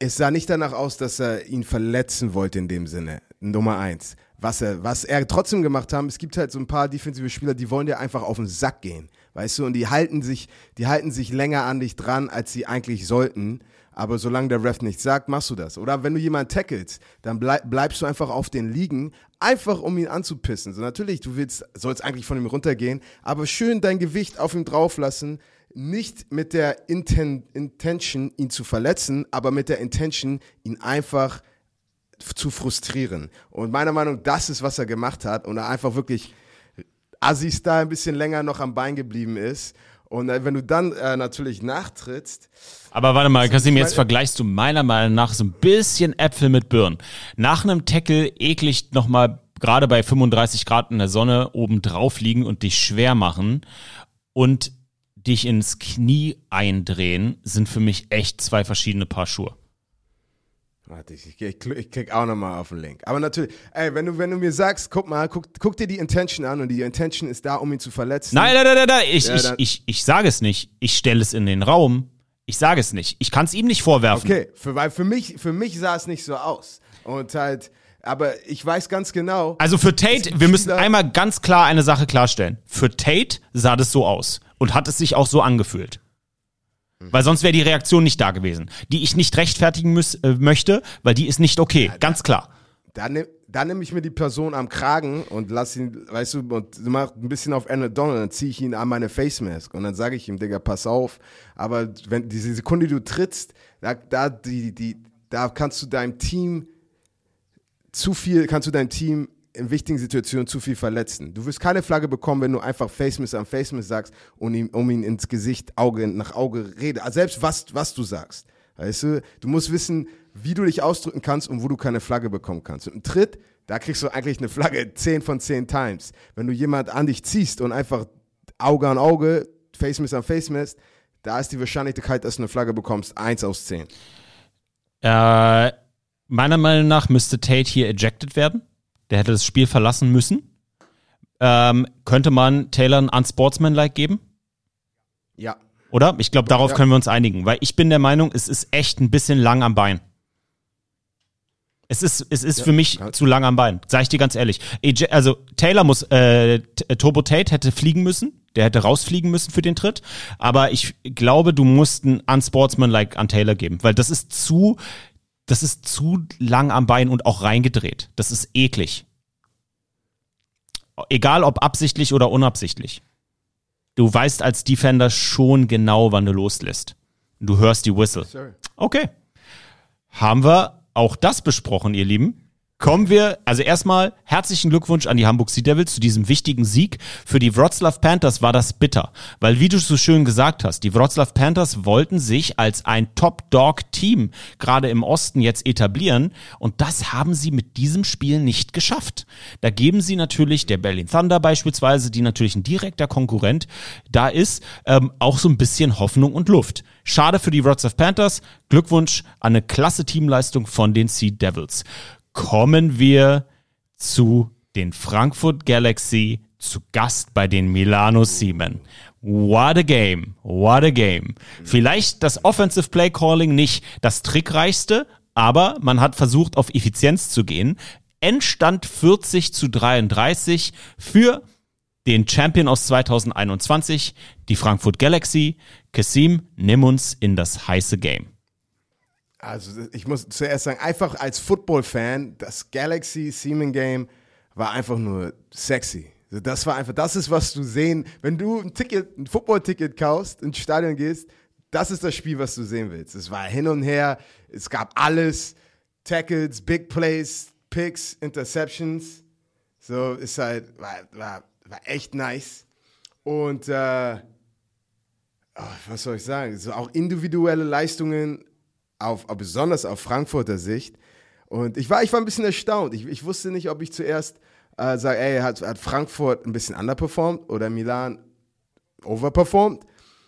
Speaker 1: es sah nicht danach aus, dass er ihn verletzen wollte in dem Sinne. Nummer eins. Was er, was er trotzdem gemacht haben, es gibt halt so ein paar defensive Spieler, die wollen dir einfach auf den Sack gehen. Weißt du, und die halten sich, die halten sich länger an dich dran, als sie eigentlich sollten. Aber solange der Ref nichts sagt, machst du das. Oder wenn du jemanden tackelst, dann bleib, bleibst du einfach auf den liegen, einfach um ihn anzupissen. So natürlich, du willst, sollst eigentlich von ihm runtergehen, aber schön dein Gewicht auf ihm drauf lassen, nicht mit der Inten Intention, ihn zu verletzen, aber mit der Intention, ihn einfach zu frustrieren. Und meiner Meinung nach, das ist, was er gemacht hat. Und er einfach wirklich Assis da ein bisschen länger noch am Bein geblieben ist. Und äh, wenn du dann äh, natürlich nachtrittst,
Speaker 3: Aber warte mal, Kasim, jetzt vergleichst du meiner Meinung nach so ein bisschen Äpfel mit Birnen. Nach einem Tackle eklig nochmal gerade bei 35 Grad in der Sonne oben drauf liegen und dich schwer machen und dich ins Knie eindrehen, sind für mich echt zwei verschiedene Paar Schuhe.
Speaker 1: Warte, ich, ich, ich, ich klick auch nochmal auf den Link. Aber natürlich, ey, wenn du, wenn du mir sagst, guck mal, guck, guck dir die Intention an und die Intention ist da, um ihn zu verletzen.
Speaker 3: Nein, nein, nein, nein, nein. Ich,
Speaker 1: Ja,
Speaker 3: ich, ich, ich sage es nicht. Ich stelle es in den Raum. Ich sage es nicht. Ich kann es ihm nicht vorwerfen.
Speaker 1: Okay, für, weil für mich, für mich sah es nicht so aus. Und halt, aber ich weiß ganz genau.
Speaker 3: Also für Tate, wir müssen einmal ganz klar eine Sache klarstellen. Für Tate sah das so aus und hat es sich auch so angefühlt. Weil sonst wäre die Reaktion nicht da gewesen, die ich nicht rechtfertigen müß, äh, möchte, weil die ist nicht okay, ganz klar.
Speaker 1: Dann, dann nehme ich mir die Person am Kragen und lass ihn, weißt du, und mach ein bisschen auf Aaron Donald, dann ziehe ich ihn an meine Face Mask und dann sage ich ihm, Digga, pass auf. Aber wenn diese Sekunde, die du trittst, da, da, die, die, da kannst du deinem Team zu viel, kannst du dein Team in wichtigen Situationen zu viel verletzen. Du wirst keine Flagge bekommen, wenn du einfach Face Miss am Face Miss sagst und ihm, um ihn ins Gesicht, Auge nach Auge redest. Also selbst was, was du sagst. Weißt du, du musst wissen, wie du dich ausdrücken kannst und wo du keine Flagge bekommen kannst. Und ein Tritt, da kriegst du eigentlich eine Flagge 10 von 10 Times. Wenn du jemand an dich ziehst und einfach Auge an Auge, Face Miss am Face Miss, da ist die Wahrscheinlichkeit, dass du eine Flagge bekommst, 1 aus 10.
Speaker 3: Äh, meiner Meinung nach müsste Tate hier ejected werden. Der hätte das Spiel verlassen müssen. Ähm, könnte man Taylor ein Unsportsmanlike geben?
Speaker 1: Ja.
Speaker 3: Oder? Ich glaube, darauf
Speaker 1: Ja.
Speaker 3: können wir uns einigen, weil ich bin der Meinung, es ist echt ein bisschen lang am Bein. Es ist, es ist für mich
Speaker 1: kann-
Speaker 3: zu lang am Bein, sag ich dir ganz ehrlich. Eje- Also Taylor muss, äh, T- Turbo Tate hätte fliegen müssen, der hätte rausfliegen müssen für den Tritt, aber ich glaube, du musst ein Unsportsmanlike an Taylor geben, weil das ist zu, das ist zu lang am Bein und auch reingedreht. Das ist eklig. Egal ob absichtlich oder unabsichtlich. Du weißt als Defender schon genau, wann du loslässt. Du hörst die Whistle. Okay. Haben wir auch das besprochen, ihr Lieben? Kommen wir, also erstmal herzlichen Glückwunsch an die Hamburg Sea Devils zu diesem wichtigen Sieg. Für die Wroclaw Panthers war das bitter, weil wie du so schön gesagt hast, die Wroclaw Panthers wollten sich als ein Top-Dog-Team gerade im Osten jetzt etablieren und das haben sie mit diesem Spiel nicht geschafft. Da geben sie natürlich der Berlin Thunder beispielsweise, die natürlich ein direkter Konkurrent da ist, ähm, auch so ein bisschen Hoffnung und Luft. Schade für die Wroclaw Panthers. Glückwunsch an eine klasse Teamleistung von den Sea Devils. Kommen wir zu den Frankfurt Galaxy zu Gast bei den Milano Seamen. What a game, what a game. Vielleicht das Offensive Play Calling nicht das trickreichste, aber man hat versucht auf Effizienz zu gehen. Endstand 40 zu 33 für den Champion aus 2021, die Frankfurt Galaxy. Kasim, nimm uns in das heiße Game.
Speaker 1: Also ich muss zuerst sagen, einfach als Football-Fan, das Galaxy Seaman Game war einfach nur sexy. Das war einfach, das ist, was du sehen, wenn du ein Ticket, ein Football-Ticket kaufst, ins Stadion gehst, das ist das Spiel, was du sehen willst. Es war hin und her, es gab alles, Tackles, Big Plays, Picks, Interceptions. So ist halt, war, war, war echt nice. Und äh, oh, was soll ich sagen? So auch individuelle Leistungen, auf, besonders auf Frankfurter Sicht. Und ich war, ich war ein bisschen erstaunt. Ich, ich wusste nicht, ob ich zuerst äh, sage, ey, hat, hat Frankfurt ein bisschen underperformed oder Milan overperformed.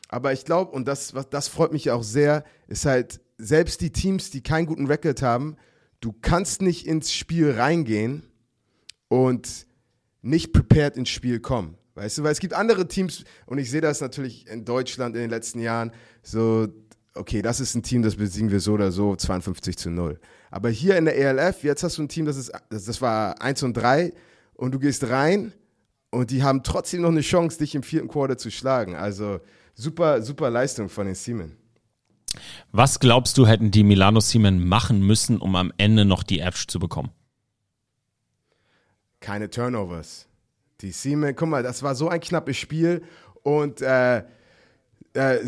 Speaker 1: Aber ich glaube, und das, was, das freut mich auch sehr, ist halt, selbst die Teams, die keinen guten Record haben, du kannst nicht ins Spiel reingehen und nicht prepared ins Spiel kommen. Weißt du, weil es gibt andere Teams, und ich sehe das natürlich in Deutschland in den letzten Jahren, so, okay, das ist ein Team, das besiegen wir so oder so 52 zu 0. Aber hier in der ELF, jetzt hast du ein Team, das, ist, das war 1 und 3 und du gehst rein und die haben trotzdem noch eine Chance, dich im vierten Quarter zu schlagen. Also super, super Leistung von den Seamen.
Speaker 3: Was glaubst du, hätten die Milano Seamen machen müssen, um am Ende noch die Edge zu bekommen?
Speaker 1: Keine Turnovers. Die Seamen, guck mal, das war so ein knappes Spiel und äh, äh,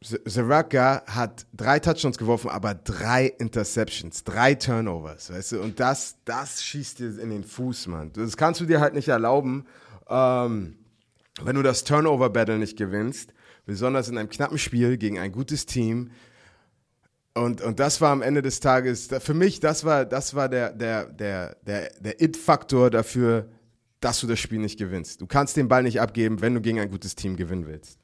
Speaker 1: Zaraka hat drei Touchdowns geworfen, aber drei Interceptions, drei Turnovers, weißt du? Und das, das schießt dir in den Fuß, Mann. Das kannst du dir halt nicht erlauben, ähm, wenn du das Turnover-Battle nicht gewinnst, besonders in einem knappen Spiel gegen ein gutes Team. Und, und das war am Ende des Tages, für mich, das war, das war der, der, der, der, der It-Faktor dafür, dass du das Spiel nicht gewinnst. Du kannst den Ball nicht abgeben, wenn du gegen ein gutes Team gewinnen willst.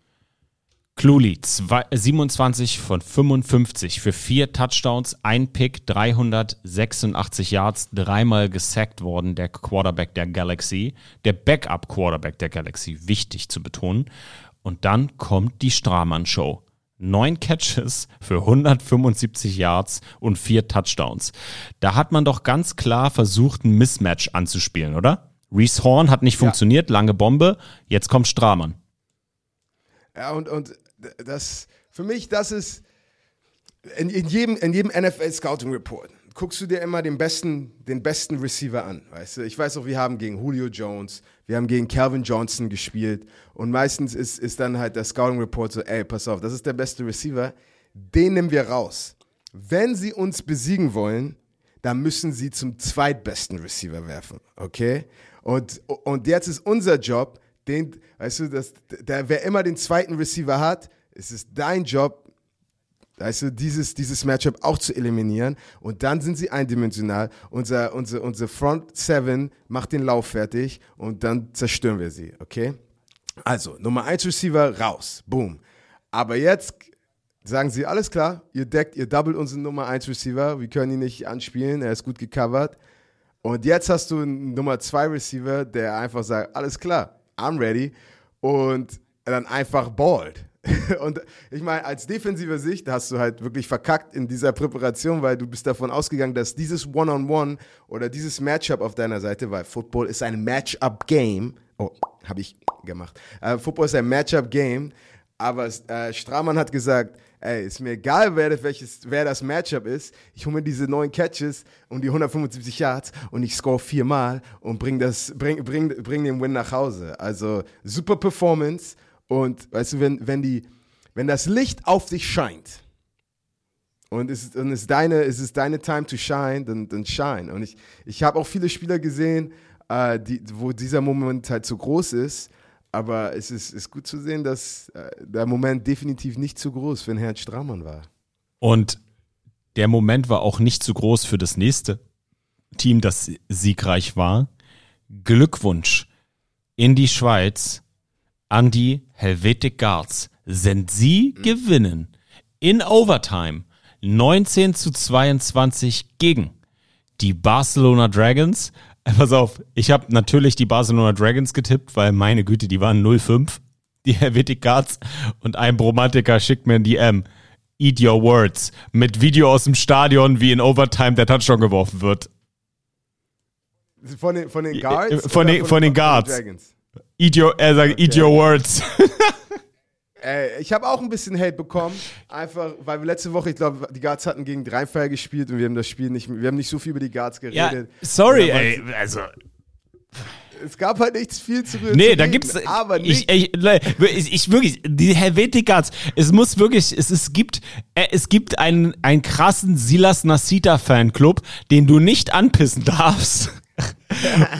Speaker 3: Kluli, 27 von 55 für vier Touchdowns, ein Pick, 386 Yards, dreimal gesackt worden, der Quarterback der Galaxy, der Backup-Quarterback der Galaxy, wichtig zu betonen. Und dann kommt die Stramann-Show. Neun Catches für 175 Yards und vier Touchdowns. Da hat man doch ganz klar versucht, ein Mismatch anzuspielen, oder? Reese Horn hat nicht ja. funktioniert, lange Bombe, jetzt kommt Stramann.
Speaker 1: Ja, und, und das, für mich, das ist in, in jedem, in jedem NFL Scouting Report guckst du dir immer den besten, den besten Receiver an, weißt du? Ich weiß auch, wir haben gegen Julio Jones, wir haben gegen Calvin Johnson gespielt und meistens ist, ist dann halt der Scouting Report so, ey, pass auf, das ist der beste Receiver, den nehmen wir raus. Wenn sie uns besiegen wollen, dann müssen sie zum zweitbesten Receiver werfen, okay? Und, und jetzt ist unser Job, den, weißt du, das, der, wer immer den zweiten Receiver hat, es ist dein Job, weißt du, dieses, dieses Matchup auch zu eliminieren. Und dann sind sie eindimensional. Unser, unser, unser Front Seven macht den Lauf fertig und dann zerstören wir sie, okay? Also, Nummer 1 Receiver raus. Boom. Aber jetzt sagen sie, alles klar, ihr deckt, ihr doubled unseren Nummer 1 Receiver, wir können ihn nicht anspielen, er ist gut gecovert. Und jetzt hast du einen Nummer 2 Receiver, der einfach sagt, alles klar, I'm ready. Und dann einfach ballt. [laughs] Und ich meine, als defensive Sicht hast du halt wirklich verkackt in dieser Präparation, weil du bist davon ausgegangen, dass dieses One-on-One -on -One oder dieses Matchup auf deiner Seite, weil Football ist ein Matchup-Game. Oh, habe ich gemacht. Uh, Football ist ein Matchup-Game, aber äh, Stramann hat gesagt, ey, ist mir egal, wer, welches, wer das Matchup ist. Ich hole mir diese neun Catches und die 175 Yards und ich score viermal und bring, das, bring, bring, bring den Win nach Hause. Also super Performance und weißt du, wenn, wenn, die, wenn das Licht auf dich scheint und es, und es, ist deine, es ist deine Time to shine, dann, dann shine. Und ich, ich habe auch viele Spieler gesehen, äh, die, wo dieser Moment halt zu groß ist aber es ist, ist gut zu sehen, dass äh, der Moment definitiv nicht zu groß für den Herrn Stramann war.
Speaker 3: Und der Moment war auch nicht zu groß für das nächste Team, das siegreich war. Glückwunsch in die Schweiz an die Helvetic Guards. Sind sie gewinnen in Overtime 19 zu 22 gegen die Barcelona Dragons. Pass auf, ich habe natürlich die Barcelona Dragons getippt, weil meine Güte, die waren 0-5, die Helvetic Guards. Und ein Bromantiker schickt mir ein DM. Eat your words. Mit Video aus dem Stadion, wie in Overtime der Touchdown geworfen wird.
Speaker 1: Von den, von den Guards?
Speaker 3: Von, den, von, von den Guards. Eat your, er sagt, eat your words. [laughs]
Speaker 1: Ey, ich habe auch ein bisschen Hate bekommen, einfach weil wir letzte Woche, ich glaube, die Guards hatten gegen Dreifall gespielt und wir haben das Spiel nicht, wir haben nicht so viel über die Guards geredet.
Speaker 3: Ja, sorry, ey, also
Speaker 1: Es gab halt nichts viel zu rühren.
Speaker 3: Nee, da
Speaker 1: reden,
Speaker 3: gibt's
Speaker 1: aber
Speaker 3: ich,
Speaker 1: nicht.
Speaker 3: ich, ich, ich wirklich die Helvetikas, es muss wirklich es, es gibt äh, es gibt einen einen krassen Silas Nasita Fanclub, den du nicht anpissen [laughs] darfst.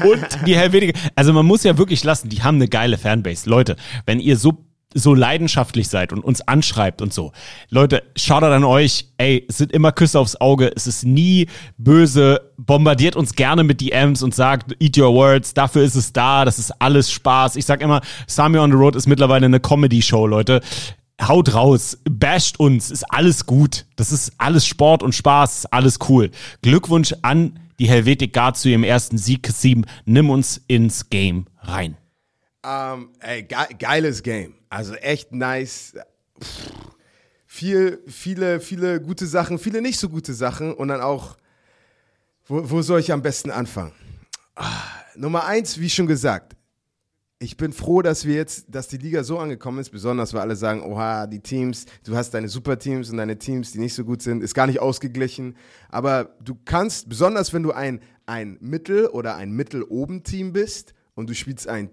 Speaker 3: Und die Helvetica, also man muss ja wirklich lassen, die haben eine geile Fanbase. Leute, wenn ihr so so leidenschaftlich seid und uns anschreibt und so. Leute, schaut an euch. Ey, es sind immer Küsse aufs Auge. Es ist nie böse. Bombardiert uns gerne mit DMs und sagt, eat your words. Dafür ist es da. Das ist alles Spaß. Ich sag immer, Sami on the Road ist mittlerweile eine Comedy-Show, Leute. Haut raus, basht uns, ist alles gut. Das ist alles Sport und Spaß, alles cool. Glückwunsch an die Helvetic Guard zu ihrem ersten Sieg, Kasim. Nimm uns ins Game rein.
Speaker 1: Ähm, ey, ge geiles Game. Also echt nice. Pff, viel, viele, viele gute Sachen, viele nicht so gute Sachen und dann auch, wo, wo soll ich am besten anfangen? Ah, Nummer eins, wie schon gesagt, ich bin froh, dass wir jetzt, dass die Liga so angekommen ist, besonders weil alle sagen, oha, die Teams, du hast deine Superteams und deine Teams, die nicht so gut sind, ist gar nicht ausgeglichen. Aber du kannst, besonders wenn du ein, ein Mittel- oder ein Mittel-Oben-Team bist und du spielst ein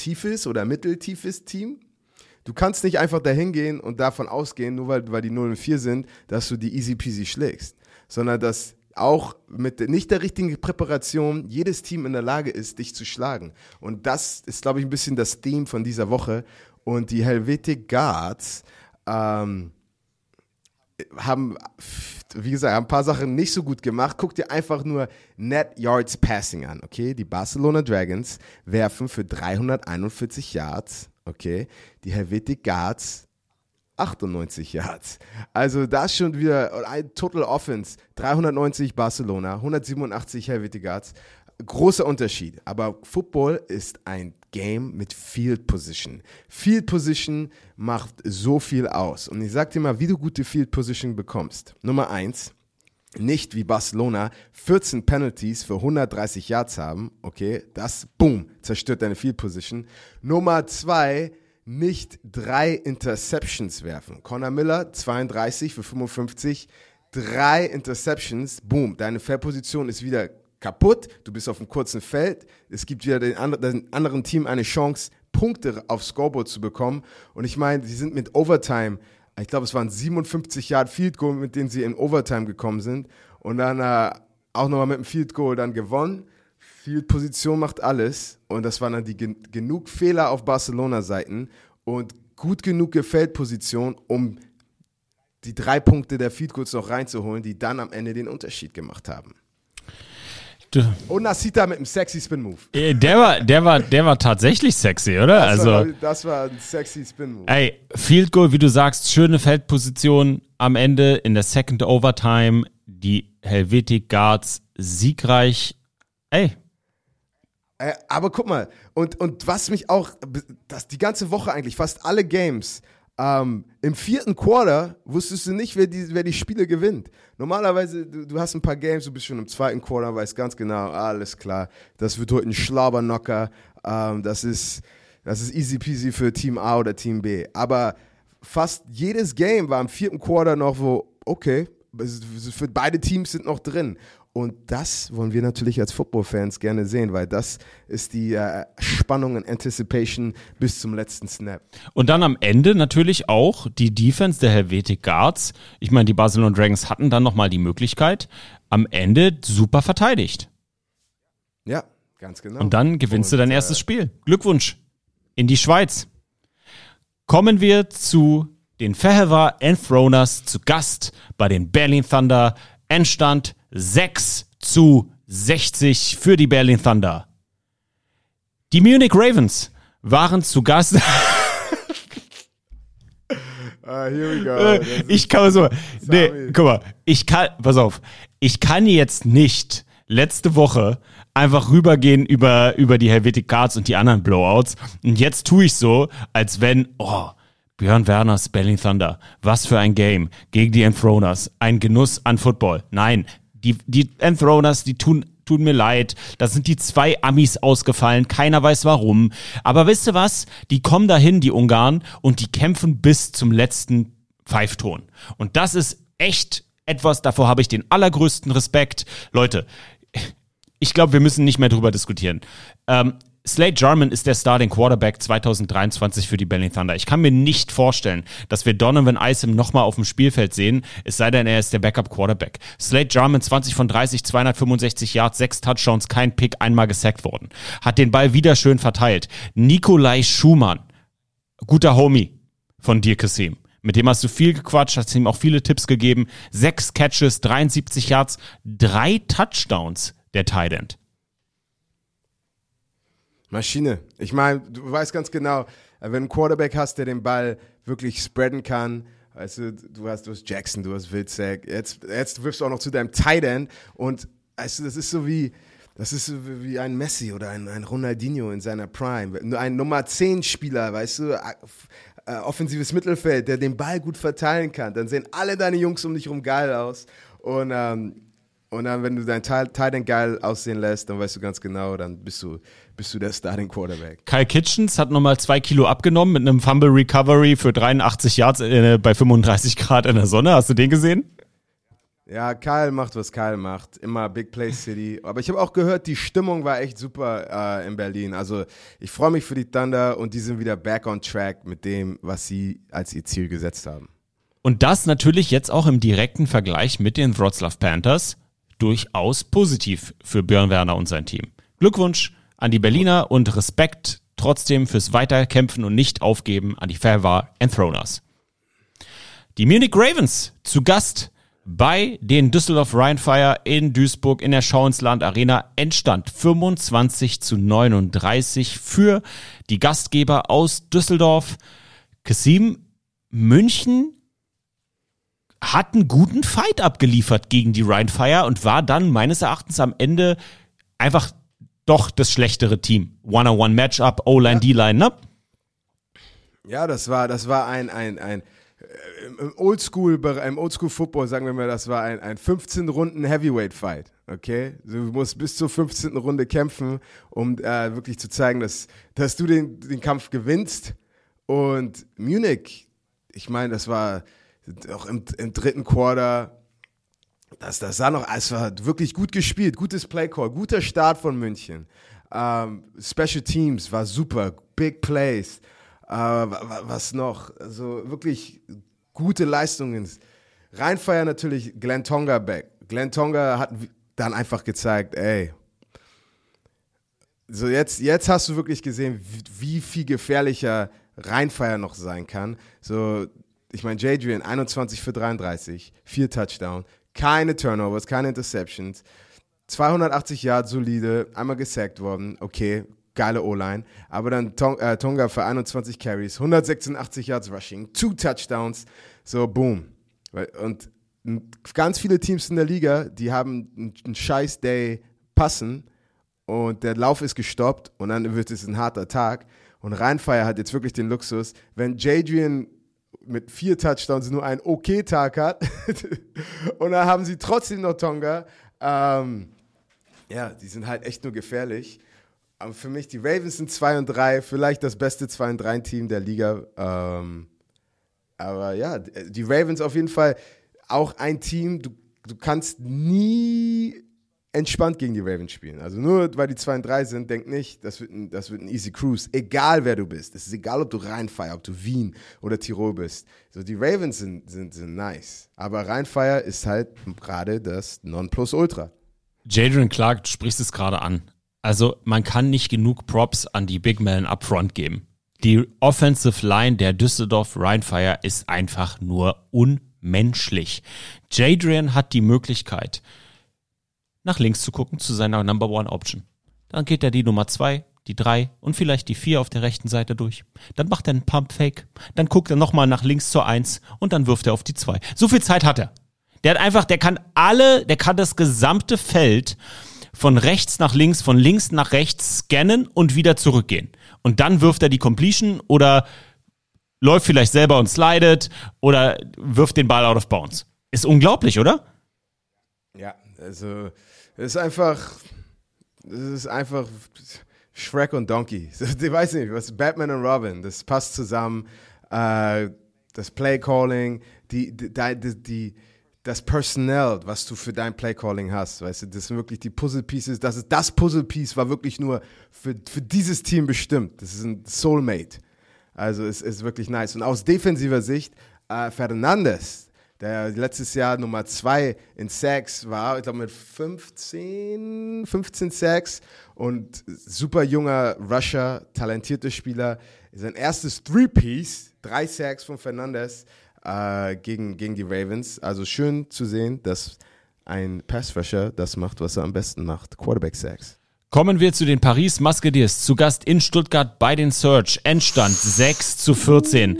Speaker 1: tiefes oder mitteltiefes Team, du kannst nicht einfach dahin gehen und davon ausgehen, nur weil, weil die 0 und 4 sind, dass du die easy peasy schlägst. Sondern dass auch mit nicht der richtigen Präparation jedes Team in der Lage ist, dich zu schlagen. Und das ist, glaube ich, ein bisschen das Theme von dieser Woche. Und die Helvetic Guards ähm, haben, wie gesagt, ein paar Sachen nicht so gut gemacht. Guck dir einfach nur Net Yards Passing an, okay? Die Barcelona Dragons werfen für 341 Yards, okay? Die Helvetic Guards 98 Yards. Also das schon wieder ein Total Offense. 390 Barcelona, 187 Helvetic Guards. Großer Unterschied. Aber Football ist ein Game mit Field Position. Field Position macht so viel aus. Und ich sag dir mal, wie du gute Field Position bekommst. Nummer eins, nicht wie Barcelona 14 Penalties für 130 Yards haben, okay, das, boom, zerstört deine Field Position. Nummer zwei, nicht drei Interceptions werfen. Connor Miller, 32 für 55, drei Interceptions, boom, deine Feldposition ist wieder kaputt, du bist auf einem kurzen Feld, es gibt wieder den, and den anderen Team eine Chance, Punkte aufs Scoreboard zu bekommen. Und ich meine, sie sind mit Overtime, ich glaube, es waren 57 Yard Field Goal, mit denen sie in Overtime gekommen sind. Und dann äh, auch nochmal mit dem Field Goal dann gewonnen. Field Position macht alles. Und das waren dann die gen genug Fehler auf Barcelona-Seiten und gut genug Feldposition, um die drei Punkte der Field Goals noch reinzuholen, die dann am Ende den Unterschied gemacht haben. Und Nasita mit einem sexy Spin-Move.
Speaker 3: äh, der war, der war, der war tatsächlich sexy, oder?
Speaker 1: Das,
Speaker 3: also,
Speaker 1: war, das war ein sexy Spin-Move.
Speaker 3: ey, Field Goal, wie du sagst, schöne Feldposition am Ende in der Second Overtime. Die Helvetic Guards siegreich. Ey,
Speaker 1: Äh, aber guck mal, und, und was mich auch, das, die ganze Woche eigentlich, fast alle Games, ähm, im vierten Quarter wusstest du nicht, wer die, wer die Spiele gewinnt. Normalerweise, du, du hast ein paar Games, du bist schon im zweiten Quarter, weißt ganz genau, alles klar, das wird heute ein Schlaubernocker, ähm, das, ist, das ist easy peasy für Team A oder Team B. Aber fast jedes Game war im vierten Quarter noch, wo, okay, für beide Teams sind noch drin. Und das wollen wir natürlich als Football-Fans gerne sehen, weil das ist die äh, Spannung und Anticipation bis zum letzten Snap.
Speaker 3: Und dann am Ende natürlich auch die Defense der Helvetic Guards. Ich meine, die Barcelona Dragons hatten dann nochmal die Möglichkeit. Am Ende super verteidigt.
Speaker 1: Ja, ganz genau.
Speaker 3: Und dann gewinnst du
Speaker 1: Und,
Speaker 3: dein
Speaker 1: äh,
Speaker 3: erstes Spiel. Glückwunsch in die Schweiz. Kommen wir zu den Fehewa Enthroners zu Gast bei den Berlin Thunder. Endstand 6 zu 60 für die Berlin Thunder. Die Munich Ravens waren zu Gast. [laughs]
Speaker 1: Ah, here we go.
Speaker 3: Äh,
Speaker 1: Das
Speaker 3: ich kann so, nee, guck mal, ich kann, pass auf, ich kann jetzt nicht letzte Woche einfach rübergehen über, über die Helvetic Cards und die anderen Blowouts und jetzt tue ich so, als wenn, oh, Björn Werners Berlin Thunder, was für ein Game gegen die Enthroners, ein Genuss an Football. Nein, die, die Enthroners, die tun tut mir leid, da sind die zwei Amis ausgefallen, keiner weiß warum. Aber wisst ihr was? Die kommen dahin, die Ungarn, und die kämpfen bis zum letzten Pfeifton. Und das ist echt etwas, davor habe ich den allergrößten Respekt. Leute, ich glaube, wir müssen nicht mehr drüber diskutieren. Ähm, Slade Jarman ist der Starting Quarterback 2023 für die Berlin Thunder. Ich kann mir nicht vorstellen, dass wir Donovan Isom nochmal auf dem Spielfeld sehen, es sei denn, er ist der Backup Quarterback. Slade Jarman 20 von 30, 265 Yards, 6 Touchdowns, kein Pick, einmal gesackt worden. Hat den Ball wieder schön verteilt. Nikolai Schumann, guter Homie von dir, Kassim. Mit dem hast du viel gequatscht, hast ihm auch viele Tipps gegeben. Sechs Catches, 73 Yards, drei Touchdowns, der Tight End.
Speaker 1: Maschine. Ich meine, du weißt ganz genau, wenn du einen Quarterback hast, der den Ball wirklich spreaden kann, weißt du, du hast, du hast Jackson, du hast Wilczek, jetzt, jetzt wirfst du auch noch zu deinem Tight End und weißt du, das ist so wie, das ist wie ein Messi oder ein, ein Ronaldinho in seiner Prime. Ein Nummer 10 Spieler, weißt du, äh, offensives Mittelfeld, der den Ball gut verteilen kann. Dann sehen alle deine Jungs um dich herum geil aus. Und, ähm, und dann, wenn du dein Tight End geil aussehen lässt, dann weißt du ganz genau, dann bist du, bist du der Starting Quarterback.
Speaker 3: Kyle Kitchens hat nochmal zwei Kilo abgenommen mit einem Fumble Recovery für 83 Yards äh, bei 35 Grad in der Sonne. Hast du den gesehen?
Speaker 1: Ja, Kyle macht, was Kyle macht. Immer Big Play City. Aber ich habe auch gehört, die Stimmung war echt super äh, in Berlin. Also ich freue mich für die Thunder und die sind wieder back on track mit dem, was sie als ihr Ziel gesetzt haben.
Speaker 3: Und das natürlich jetzt auch im direkten Vergleich mit den Wroclaw Panthers durchaus positiv für Björn Werner und sein Team. Glückwunsch an die Berliner und Respekt trotzdem fürs Weiterkämpfen und nicht aufgeben an die Fairwar Enthroners. Die Munich Ravens zu Gast bei den Düsseldorf Rheinfire in Duisburg in der Schauensland Arena. Endstand 25 zu 39 für die Gastgeber aus Düsseldorf. Kasim München hat einen guten Fight abgeliefert gegen die Rheinfire und war dann meines Erachtens am Ende einfach doch das schlechtere Team. One-on-one-Matchup, O-Line, D-Line, ne?
Speaker 1: Ja, das war, das war ein, ein, ein im Oldschool, im Oldschool-Football sagen wir mal, das war ein, ein 15 Runden Heavyweight-Fight. Okay, du musst bis zur 15. Runde kämpfen, um äh, wirklich zu zeigen, dass, dass du den, den Kampf gewinnst. Und Munich, ich meine, das war auch im, im dritten Quarter, das, das sah noch, es war wirklich gut gespielt, gutes Playcall, guter Start von München. Ähm, Special Teams war super, Big Plays. Äh, was noch? Also wirklich gute Leistungen. Rheinfeier natürlich Glenn Tonga back. Glenn Tonga hat dann einfach gezeigt, ey, so jetzt, jetzt hast du wirklich gesehen, wie, wie viel gefährlicher Rheinfeier noch sein kann. So, ich meine, Jadrian 21 für 33, vier Touchdowns, keine Turnovers, keine Interceptions, 280 Yards solide, einmal gesackt worden, okay, geile O-Line. Aber dann äh, Tonga für 21 Carries, 186 Yards Rushing, two Touchdowns. So, boom. Und ganz viele Teams in der Liga, die haben einen scheiß Day passen und der Lauf ist gestoppt und dann wird es ein harter Tag. Und Rheinfire hat jetzt wirklich den Luxus, wenn Jadrian mit vier Touchdowns nur einen okay Tag hat [laughs] und dann haben sie trotzdem noch Tonga. Ähm, ja, die sind halt echt nur gefährlich. Aber für mich, die Ravens sind 2 und 3, vielleicht das beste 2 und 3 Team der Liga. Ähm, aber ja, die Ravens auf jeden Fall auch ein Team, du, du kannst nie entspannt gegen die Ravens spielen. Also nur weil die 2 und 3 sind, denk nicht, das wird, ein, das wird ein easy cruise. Egal wer du bist. Es ist egal, ob du Rheinfire, ob du Wien oder Tirol bist. So, die Ravens sind, sind, sind nice. Aber Rheinfire ist halt gerade das Nonplusultra.
Speaker 3: Jadrian Clark, du sprichst es gerade an. Also man kann nicht genug Props an die Big Men upfront geben. Die Offensive Line der Düsseldorf Rheinfire ist einfach nur unmenschlich. Jadrian hat die Möglichkeit, nach links zu gucken zu seiner Number One Option. Dann geht er die Nummer zwei, die drei und vielleicht die vier auf der rechten Seite durch. Dann macht er einen Pump Fake. Dann guckt er nochmal nach links zur eins und dann wirft er auf die zwei. So viel Zeit hat er. Der hat einfach, der kann alle, der kann das gesamte Feld von rechts nach links, von links nach rechts scannen und wieder zurückgehen. Und dann wirft er die Completion oder läuft vielleicht selber und slidet oder wirft den Ball out of bounds. Ist unglaublich, oder?
Speaker 1: Ja, also ist einfach, es ist einfach Shrek und Donkey. [laughs] Ich weiß nicht, was Batman und Robin, das passt zusammen. Äh, das Play Calling, die, die, die, die das Personnel, was du für dein Playcalling hast, weißt du, das sind wirklich die Puzzle Pieces, das ist das Puzzle Piece war wirklich nur für, für dieses Team bestimmt. Das ist ein Soulmate. Also es ist wirklich nice. Und aus defensiver Sicht, äh, Fernandes, der letztes Jahr Nummer zwei in Sacks war, ich glaube mit 15, 15 Sacks und super junger Rusher, talentierter Spieler. Sein erstes Three-Piece, drei Sacks von Fernandes äh, gegen, gegen die Ravens. Also schön zu sehen, dass ein Pass-Rusher das macht, was er am besten macht. Quarterback-Sacks.
Speaker 3: Kommen wir zu den Paris Musketeers. Zu Gast in Stuttgart bei den Search. Endstand 6 zu 14.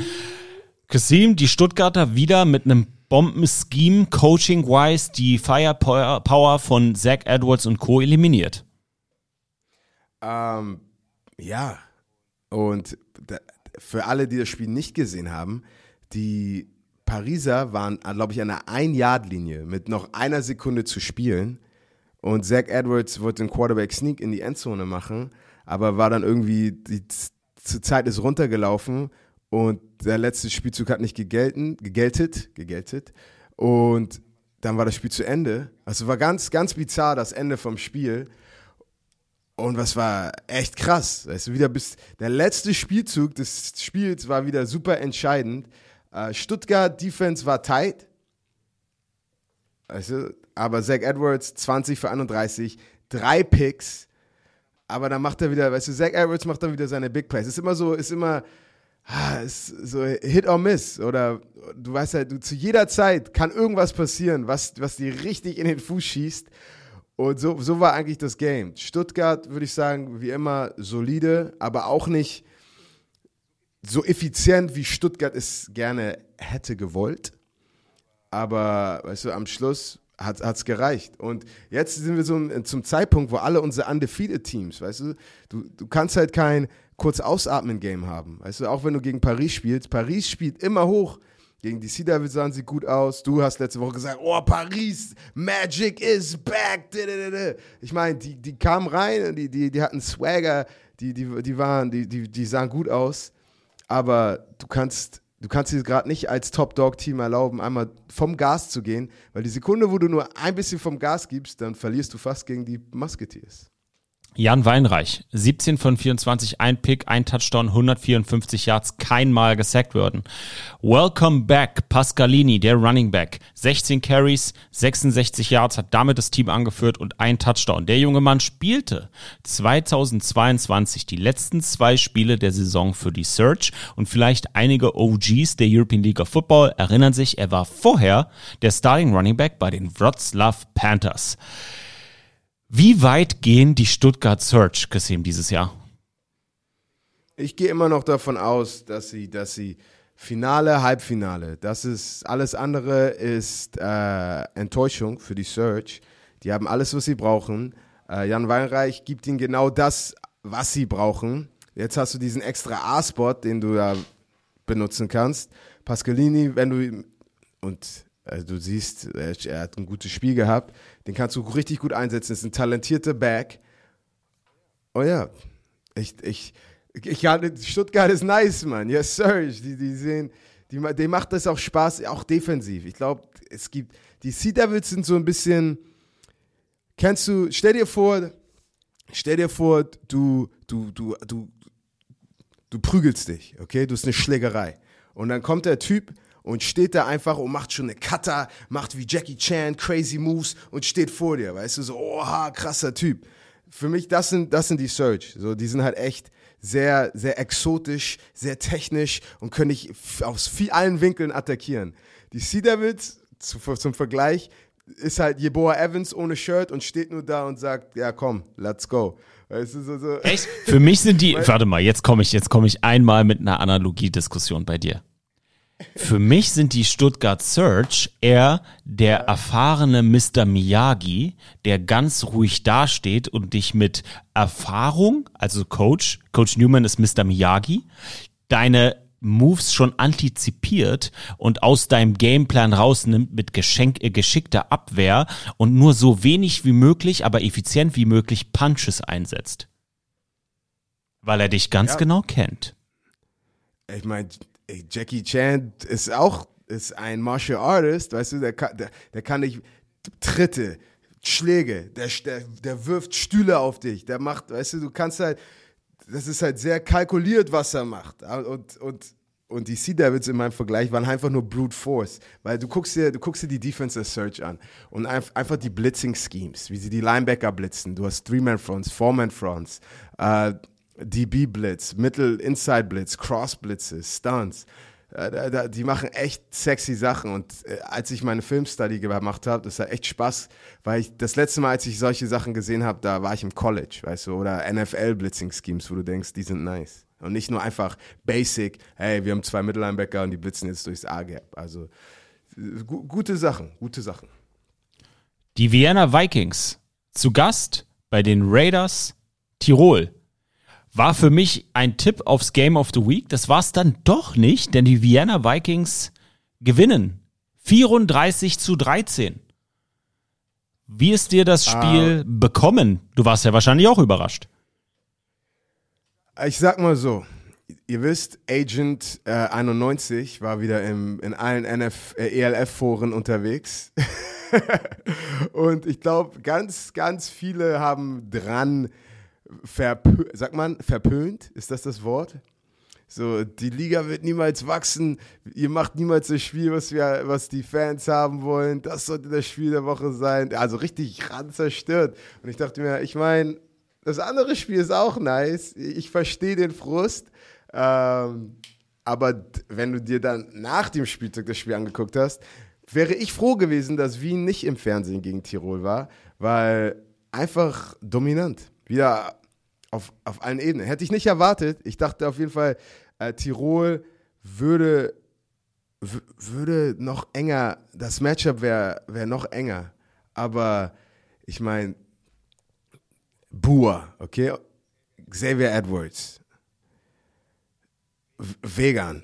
Speaker 3: Kasim, die Stuttgarter wieder mit einem Bomben-Scheme, Coaching-wise, die Firepower von Zach Edwards und Co. eliminiert.
Speaker 1: Ähm, ja, und da, für alle, die das Spiel nicht gesehen haben, die Pariser waren, glaube ich, an der Ein-Yard-Linie mit noch einer Sekunde zu spielen. Und Zach Edwards wollte den Quarterback-Sneak in die Endzone machen, aber war dann irgendwie, die Zeit ist runtergelaufen und der letzte Spielzug hat nicht gegelten, gegeltet, gegeltet. Und dann war das Spiel zu Ende. Also war ganz, ganz bizarr das Ende vom Spiel. Und was war echt krass. Weißt du, wieder bis der letzte Spielzug des Spiels war wieder super entscheidend. Äh, Stuttgart Defense war tight. Weißt du, aber Zach Edwards 20 für 31, drei Picks. Aber dann macht er wieder, weißt du, Zach Edwards macht dann wieder seine Big Plays. Ist immer so, ist immer, ist so Hit or Miss. Oder du weißt halt, du, zu jeder Zeit kann irgendwas passieren, was, was dir richtig in den Fuß schießt. Und so, so war eigentlich das Game. Stuttgart, würde ich sagen, wie immer solide, aber auch nicht so effizient, wie Stuttgart es gerne hätte gewollt. Aber, weißt du, am Schluss hat es gereicht. Und jetzt sind wir so zum Zeitpunkt, wo alle unsere undefeated Teams, weißt du, du, du kannst halt kein kurz ausatmen Game haben. Weißt du, auch wenn du gegen Paris spielst, Paris spielt immer hoch. Gegen die Sea Devils sahen sie gut aus. Du hast letzte Woche gesagt, oh, Paris, Magic is back. Ich meine, die, die kamen rein, die, die, die hatten Swagger, die, die, die, waren, die, die, die sahen gut aus. Aber du kannst, du kannst dir gerade nicht als Top-Dog-Team erlauben, einmal vom Gas zu gehen, weil die Sekunde, wo du nur ein bisschen vom Gas gibst, dann verlierst du fast gegen die Musketeers.
Speaker 3: Jan Weinreich, 17 von 24, ein Pick, ein Touchdown, 154 Yards, kein Mal gesackt worden. Welcome back, Pascalini, der Running Back. 16 Carries, 66 Yards, hat damit das Team angeführt und ein Touchdown. Der junge Mann spielte 2022 die letzten zwei Spiele der Saison für die Search und vielleicht einige OGs der European League of Football erinnern sich, er war vorher der Starting Running Back bei den Wroclaw Panthers. Wie weit gehen die Stuttgart Search, Kasim, dieses Jahr?
Speaker 1: Ich gehe immer noch davon aus, dass sie, dass sie Finale, Halbfinale, das ist alles andere ist äh, Enttäuschung für die Search. Die haben alles, was sie brauchen. Äh, Jan Weinreich gibt ihnen genau das, was sie brauchen. Jetzt hast du diesen extra A-Spot, den du da benutzen kannst. Pascalini, wenn du und also du siehst, er, hat ein gutes Spiel gehabt. Den kannst du richtig gut einsetzen. Ist ein talentierter Back. Oh ja, ich, ich, ich, Stuttgart ist nice, Mann. Yes, sir. Die, die sehen, die, dem macht das auch Spaß, auch defensiv. Ich glaube, es gibt, die Sea Devils sind so ein bisschen, kennst du, stell dir vor, stell dir vor, du, du, du, du, du prügelst dich, okay? Du hast eine Schlägerei. Und dann kommt der Typ und steht da einfach und macht schon eine Cutter, macht wie Jackie Chan crazy Moves und steht vor dir, weißt du, so, oha, krasser Typ. Für mich, das sind, das sind die Search. So, die sind halt echt sehr, sehr exotisch, sehr technisch und können dich aus viel, allen Winkeln attackieren. Die Sea Devils, zu, zum Vergleich, ist halt Jeboa Evans ohne Shirt und steht nur da und sagt, ja komm, let's go. Weißt du, so, so.
Speaker 3: Echt? Für mich sind die, [laughs] warte mal, jetzt komme ich, jetzt komme ich einmal mit einer Analogiediskussion bei dir. Für mich sind die Stuttgart Search eher der erfahrene Mr. Miyagi, der ganz ruhig dasteht und dich mit Erfahrung, also Coach, Coach Newman ist Mr. Miyagi, deine Moves schon antizipiert und aus deinem Gameplan rausnimmt mit Geschenk, äh, geschickter Abwehr und nur so wenig wie möglich, aber effizient wie möglich Punches einsetzt. Weil er dich ganz
Speaker 1: Ja.
Speaker 3: genau kennt.
Speaker 1: Ich meine, Jackie Chan ist auch ist ein Martial Artist, weißt du, der kann, der, der kann nicht Tritte, Schläge, der, der, der wirft Stühle auf dich, der macht, weißt du, du kannst halt, das ist halt sehr kalkuliert, was er macht. Und, und, und die Sea Devils in meinem Vergleich waren einfach nur Brute Force, weil du guckst dir, du guckst dir die Defensive Search an und einf- einfach die Blitzing Schemes, wie sie die Linebacker blitzen. Du hast Three-Man-Fronts, Four-Man-Fronts, äh, DB-Blitz, Mittel-Inside-Blitz, Cross-Blitzes, Stunts. Äh, die machen echt sexy Sachen und äh, als ich meine Filmstudy gemacht habe, das hat echt Spaß, weil ich das letzte Mal, als ich solche Sachen gesehen habe, da war ich im College, weißt du, oder NFL-Blitzing-Schemes, wo du denkst, die sind nice. Und nicht nur einfach basic, hey, wir haben zwei Mittellinebacker und die blitzen jetzt durchs A-Gap. Also gu gute Sachen, gute Sachen.
Speaker 3: Die Vienna Vikings zu Gast bei den Raiders Tirol. War für mich ein Tipp aufs Game of the Week. Das war es dann doch nicht, denn die Vienna Vikings gewinnen. 34 zu 13. Wie ist dir das Spiel bekommen? Du warst ja wahrscheinlich auch überrascht.
Speaker 1: Ich sag mal so, ihr wisst, Agent äh, 91 war wieder im, in allen NF, äh, ELF-Foren unterwegs. [laughs] Und ich glaube, ganz, ganz viele haben dran verpö sagt man, verpönt? Ist das das Wort? So, die Liga wird niemals wachsen. Ihr macht niemals das Spiel, was wir, was die Fans haben wollen. Das sollte das Spiel der Woche sein. Also richtig ran zerstört. Und ich dachte mir, ich meine, das andere Spiel ist auch nice. Ich verstehe den Frust. Ähm, aber wenn du dir dann nach dem Spieltag das Spiel angeguckt hast, wäre ich froh gewesen, dass Wien nicht im Fernsehen gegen Tirol war, weil einfach dominant. Wieder auf, auf allen Ebenen. Hätte ich nicht erwartet. Ich dachte auf jeden Fall, äh, Tirol würde, würde noch enger, das Matchup wäre wär noch enger. Aber ich meine, Bua, okay? Xavier Edwards, V- Vegan,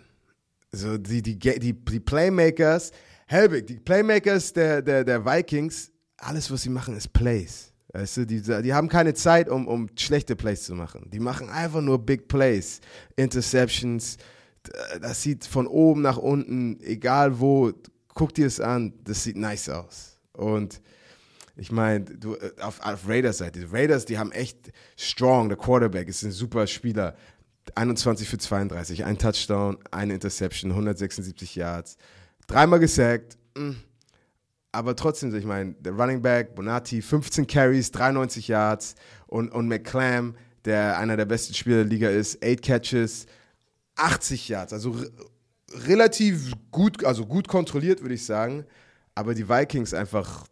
Speaker 1: so die, die, die, die Playmakers, Helbig, die Playmakers der, der, der Vikings, alles, was sie machen, ist Plays. Weißt du, die, die haben keine Zeit, um, um schlechte Plays zu machen. Die machen einfach nur Big Plays, Interceptions. Das sieht von oben nach unten, egal wo, guck dir es an, das sieht nice aus. Und ich meine, äh, auf, auf Raiders Seite, die Raiders, die haben echt strong, der Quarterback ist ein super Spieler. 21 für 32, ein Touchdown, eine Interception, 176 Yards, dreimal gesackt. mm. Aber trotzdem, ich meine, der Running Back, Bonatti, 15 Carries, 93 Yards und, und McClam, der einer der besten Spieler der Liga ist, 8 Catches, 80 Yards. Also re- relativ gut, also gut kontrolliert, würde ich sagen. Aber die Vikings einfach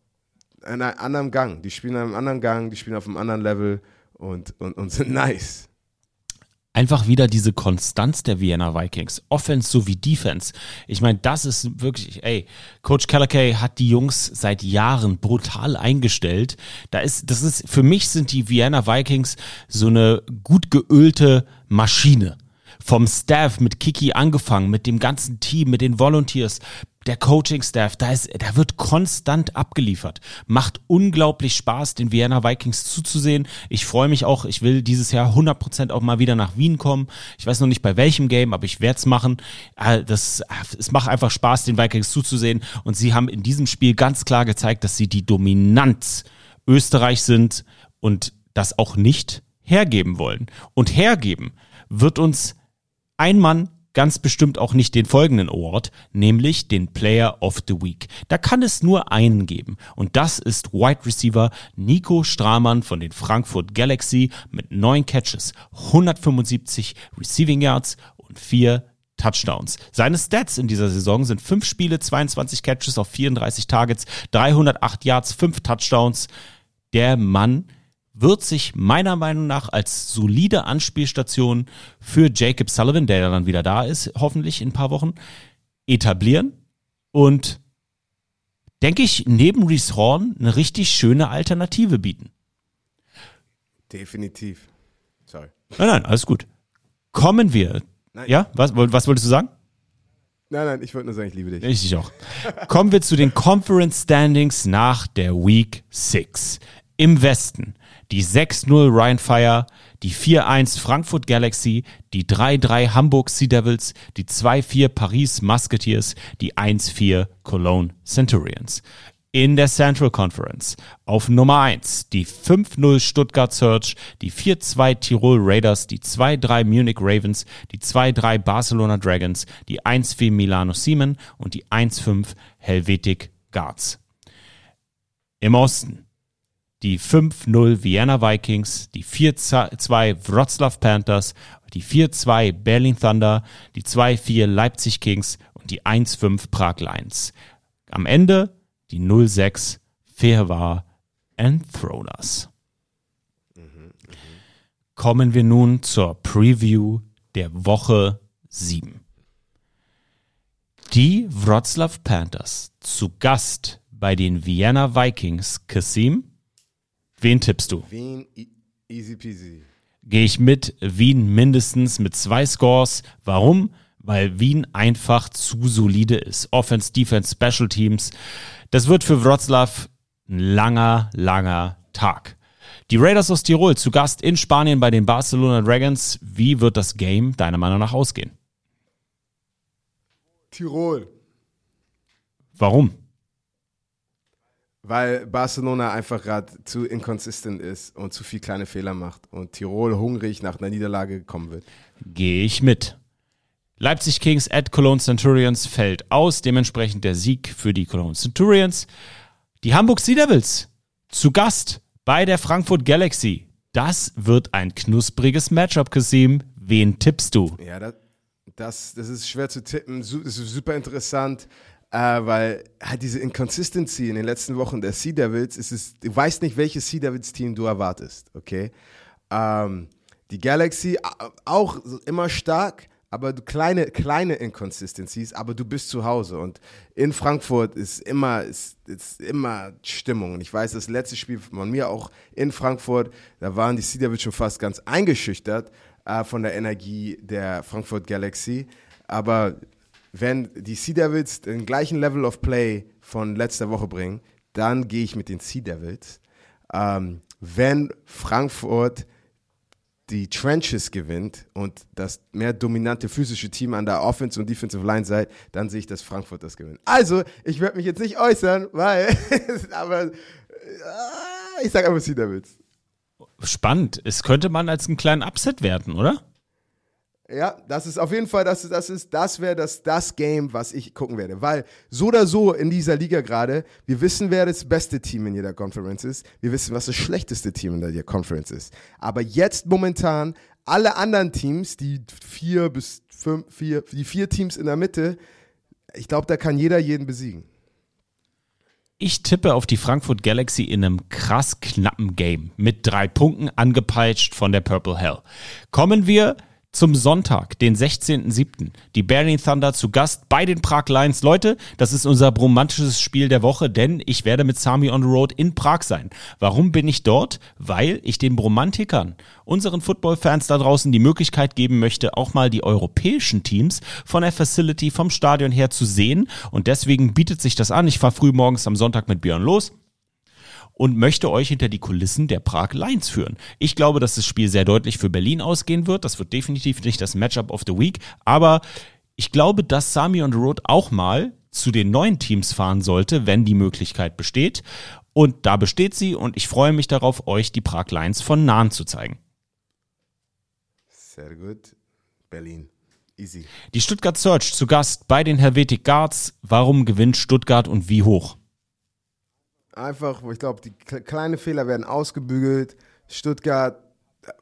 Speaker 1: in einem anderen Gang. Die spielen in einem anderen Gang, die spielen auf einem anderen Level und, und, und sind [laughs] nice.
Speaker 3: Einfach wieder diese Konstanz der Vienna Vikings, Offense sowie Defense. Ich meine, das ist wirklich, ey, Coach Callakay hat die Jungs seit Jahren brutal eingestellt. Da ist, das ist, für mich sind die Vienna Vikings so eine gut geölte Maschine. Vom Staff mit Kiki angefangen, mit dem ganzen Team, mit den Volunteers, der Coaching-Staff, da, ist, da wird konstant abgeliefert. Macht unglaublich Spaß, den Vienna Vikings zuzusehen. Ich freue mich auch, ich will dieses Jahr 100% auch mal wieder nach Wien kommen. Ich weiß noch nicht bei welchem Game, aber ich werde es machen. Äh, Das, es macht einfach Spaß, den Vikings zuzusehen. Und sie haben in diesem Spiel ganz klar gezeigt, dass sie die Dominanz Österreich sind und das auch nicht hergeben wollen. Und hergeben wird uns ein Mann ganz bestimmt auch nicht den folgenden Award, nämlich den Player of the Week. Da kann es nur einen geben und das ist Wide Receiver Nico Stramann von den Frankfurt Galaxy mit neun Catches, 175 Receiving Yards und vier Touchdowns. Seine Stats in dieser Saison sind fünf Spiele, 22 Catches auf 34 Targets, 308 Yards, fünf Touchdowns. Der Mann wird sich meiner Meinung nach als solide Anspielstation für Jacob Sullivan, der dann wieder da ist, hoffentlich in ein paar Wochen, etablieren und denke ich, neben Reese Horn eine richtig schöne Alternative bieten.
Speaker 1: Definitiv. Sorry.
Speaker 3: Nein, nein, alles gut. Kommen wir.
Speaker 1: Nein.
Speaker 3: Ja, was, was wolltest du sagen?
Speaker 1: Nein, nein, ich wollte nur sagen, ich liebe dich.
Speaker 3: Ich dich auch. Kommen wir zu den Conference Standings nach der Week 6. Im Westen die 6-0 Ryan Fire, die 4-1 Frankfurt Galaxy, die 3-3 Hamburg Sea Devils, die 2-4 Paris Musketeers, die 1-4 Cologne Centurions. In der Central Conference auf Nummer 1 die 5-0 Stuttgart Surge, die 4-2 Tirol Raiders, die 2-3 Munich Ravens, die 2-3 Barcelona Dragons, die 1-4 Milano Siemen und die 1-5 Helvetic Guards. Im Osten die 5-0 Vienna Vikings, die 4-2 Wroclaw Panthers, die 4-2 Berlin Thunder, die 2-4 Leipzig Kings und die 1-5 Prag Lions. Am Ende die 0-6 Fairwar Enthroners. Kommen wir nun zur Preview der Woche 7. Die Wroclaw Panthers zu Gast bei den Vienna Vikings. Kasim, wen tippst du?
Speaker 1: Wien, easy peasy.
Speaker 3: Gehe ich mit Wien mindestens mit zwei Scores. Warum? Weil Wien einfach zu solide ist. Offense, Defense, Special Teams. Das wird für Wroclaw ein langer, langer Tag. Die Raiders aus Tirol zu Gast in Spanien bei den Barcelona Dragons. Wie wird das Game deiner Meinung nach ausgehen?
Speaker 1: Tirol.
Speaker 3: Warum?
Speaker 1: Weil Barcelona einfach gerade zu inconsistent ist und zu viel kleine Fehler macht und Tirol hungrig nach einer Niederlage kommen wird.
Speaker 3: Gehe ich mit. Leipzig Kings at Cologne Centurions fällt aus, dementsprechend der Sieg für die Cologne Centurions. Die Hamburg Sea Devils zu Gast bei der Frankfurt Galaxy. Das wird ein knuspriges Matchup, Kasim. Wen tippst du?
Speaker 1: Ja, das, das, das ist schwer zu tippen. Super interessant, äh, weil halt diese Inconsistency in den letzten Wochen der Sea Devils, es, du weißt nicht, welches Sea Devils Team du erwartest, okay? Ähm, die Galaxy auch immer stark, aber du kleine, kleine Inconsistencies, aber du bist zu Hause und in Frankfurt ist immer, ist, ist immer Stimmung. Und ich weiß, das letzte Spiel von mir auch in Frankfurt, da waren die Sea Devils schon fast ganz eingeschüchtert äh, von der Energie der Frankfurt Galaxy. Aber wenn die Sea Devils den gleichen Level of Play von letzter Woche bringen, dann gehe ich mit den Sea Devils. Ähm, wenn Frankfurt die Trenches gewinnt und das mehr dominante physische Team an der Offense und Defensive Line seid, dann sehe ich, dass Frankfurt das gewinnt. Also, ich werde mich jetzt nicht äußern, weil, [laughs] aber äh, ich sage einfach Sea Devils.
Speaker 3: Spannend. Es könnte man als einen kleinen Upset werden, oder?
Speaker 1: Ja, das ist auf jeden Fall, das, das, ist, das wäre das, das Game, was ich gucken werde. Weil so oder so in dieser Liga gerade, wir wissen, wer das beste Team in jeder Conference ist. Wir wissen, was das schlechteste Team in der Conference ist. Aber jetzt momentan alle anderen Teams, die vier bis fünf, vier, die vier Teams in der Mitte, ich glaube, da kann jeder jeden besiegen.
Speaker 3: Ich tippe auf die Frankfurt Galaxy in einem krass knappen Game mit drei Punkten angepeitscht von der Purple Hell. Kommen wir zum Sonntag, den 16.07. Die Berlin Thunder zu Gast bei den Prag Lions. Leute, das ist unser romantisches Spiel der Woche, denn ich werde mit Sami on the Road in Prag sein. Warum bin ich dort? Weil ich den Bromantikern, unseren Football-Fans da draußen die Möglichkeit geben möchte, auch mal die europäischen Teams von der Facility, vom Stadion her zu sehen. Und deswegen bietet sich das an. Ich fahre früh morgens am Sonntag mit Björn los und möchte euch hinter die Kulissen der Prag Lions führen. Ich glaube, dass das Spiel sehr deutlich für Berlin ausgehen wird. Das wird definitiv nicht das Matchup of the Week, aber ich glaube, dass Sami on the Road auch mal zu den neuen Teams fahren sollte, wenn die Möglichkeit besteht. Und da besteht sie und ich freue mich darauf, euch die Prag Lions von nahen zu zeigen.
Speaker 1: Sehr gut. Berlin. Easy.
Speaker 3: Die Stuttgart Search zu Gast bei den Helvetic Guards. Warum gewinnt Stuttgart und wie hoch?
Speaker 1: Einfach, ich glaube, die kle- kleinen Fehler werden ausgebügelt. Stuttgart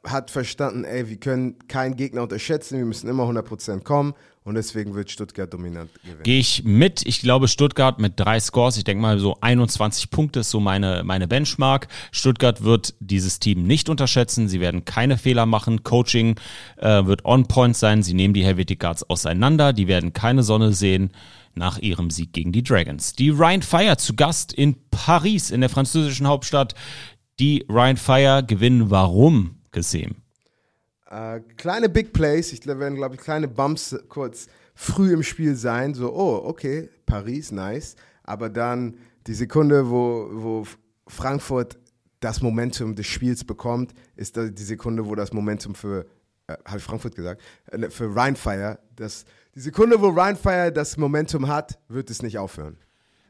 Speaker 1: hat verstanden, ey, wir können keinen Gegner unterschätzen, wir müssen immer 100% kommen und deswegen wird Stuttgart dominant gewinnen.
Speaker 3: Gehe ich mit. Ich glaube, Stuttgart mit drei Scores, ich denke mal so 21 Punkte ist so meine, meine Benchmark. Stuttgart wird dieses Team nicht unterschätzen. Sie werden keine Fehler machen. Coaching äh, wird on point sein. Sie nehmen die Helvetic Guards auseinander. Die werden keine Sonne sehen nach ihrem Sieg gegen die Dragons. Die Ryan Fire zu Gast in Paris, in der französischen Hauptstadt. Die Ryan Fire gewinnen. Warum, gesehen?
Speaker 1: Äh, kleine Big Plays, ich werden, glaube ich, kleine Bumps kurz früh im Spiel sein. So, oh, okay, Paris, nice. Aber dann die Sekunde, wo, wo Frankfurt das Momentum des Spiels bekommt, ist die Sekunde, wo das Momentum für, äh, habe ich Frankfurt gesagt, äh, für Ryan Fire, das, die Sekunde, wo Ryan Fire das Momentum hat, wird es nicht aufhören.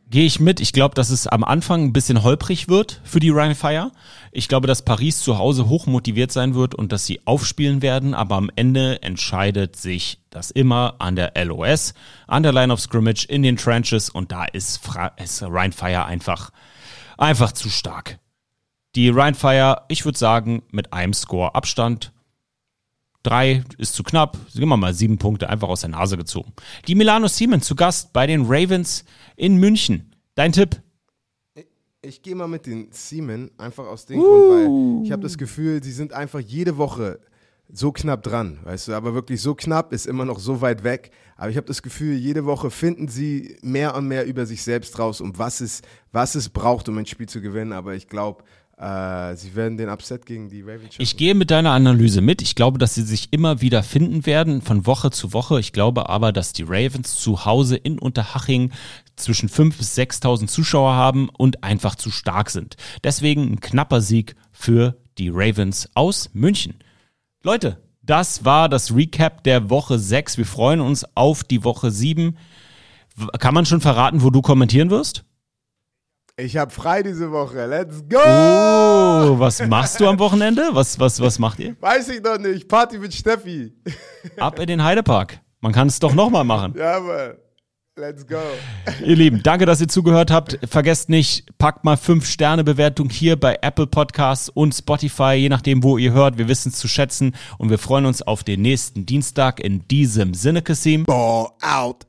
Speaker 3: Gehe ich mit. Ich glaube, dass es am Anfang ein bisschen holprig wird für die Ryan Fire. Ich glaube, dass Paris zu Hause hoch motiviert sein wird und dass sie aufspielen werden, aber am Ende entscheidet sich das immer an der LOS, an der Line of Scrimmage, in den Trenches und da ist, Fra ist Ryan Fire einfach, einfach zu stark. Die Ryan Fire, ich würde sagen, mit einem Score Abstand Drei ist zu knapp. Gehen wir mal sieben Punkte einfach aus der Nase gezogen. Die Milano Siemens zu Gast bei den Ravens in München. Dein Tipp?
Speaker 1: Ich gehe mal mit den Seamen, einfach aus dem Grund, weil ich habe das Gefühl, sie sind einfach jede Woche so knapp dran, weißt du, aber wirklich so knapp ist immer noch so weit weg. Aber ich habe das Gefühl, jede Woche finden sie mehr und mehr über sich selbst raus, um was es, was es braucht, um ein Spiel zu gewinnen. Aber ich glaube, äh, sie werden den Upset gegen die Ravens.
Speaker 3: Ich gehe mit deiner Analyse mit. Ich glaube, dass sie sich immer wieder finden werden von Woche zu Woche. Ich glaube aber, dass die Ravens zu Hause in Unterhaching zwischen 5.000 bis 6.000 Zuschauer haben und einfach zu stark sind. Deswegen ein knapper Sieg für die Ravens aus München. Leute, das war das Recap der Woche 6. Wir freuen uns auf die Woche 7. W- Kann man schon verraten, wo du kommentieren wirst?
Speaker 1: Ich habe frei diese Woche. Let's go!
Speaker 3: Oh, was machst du am Wochenende? Was, was, was macht ihr?
Speaker 1: Weiß ich noch nicht. Party mit Steffi.
Speaker 3: Ab in den Heidepark. Man kann es doch nochmal machen.
Speaker 1: ja, Mann. Let's go.
Speaker 3: Ihr Lieben, danke, dass ihr zugehört habt. Vergesst nicht, packt mal 5-Sterne-Bewertung hier bei Apple Podcasts und Spotify, je nachdem, wo ihr hört. Wir wissen es zu schätzen und wir freuen uns auf den nächsten Dienstag. In diesem Sinne, Kassim.
Speaker 1: Ball out.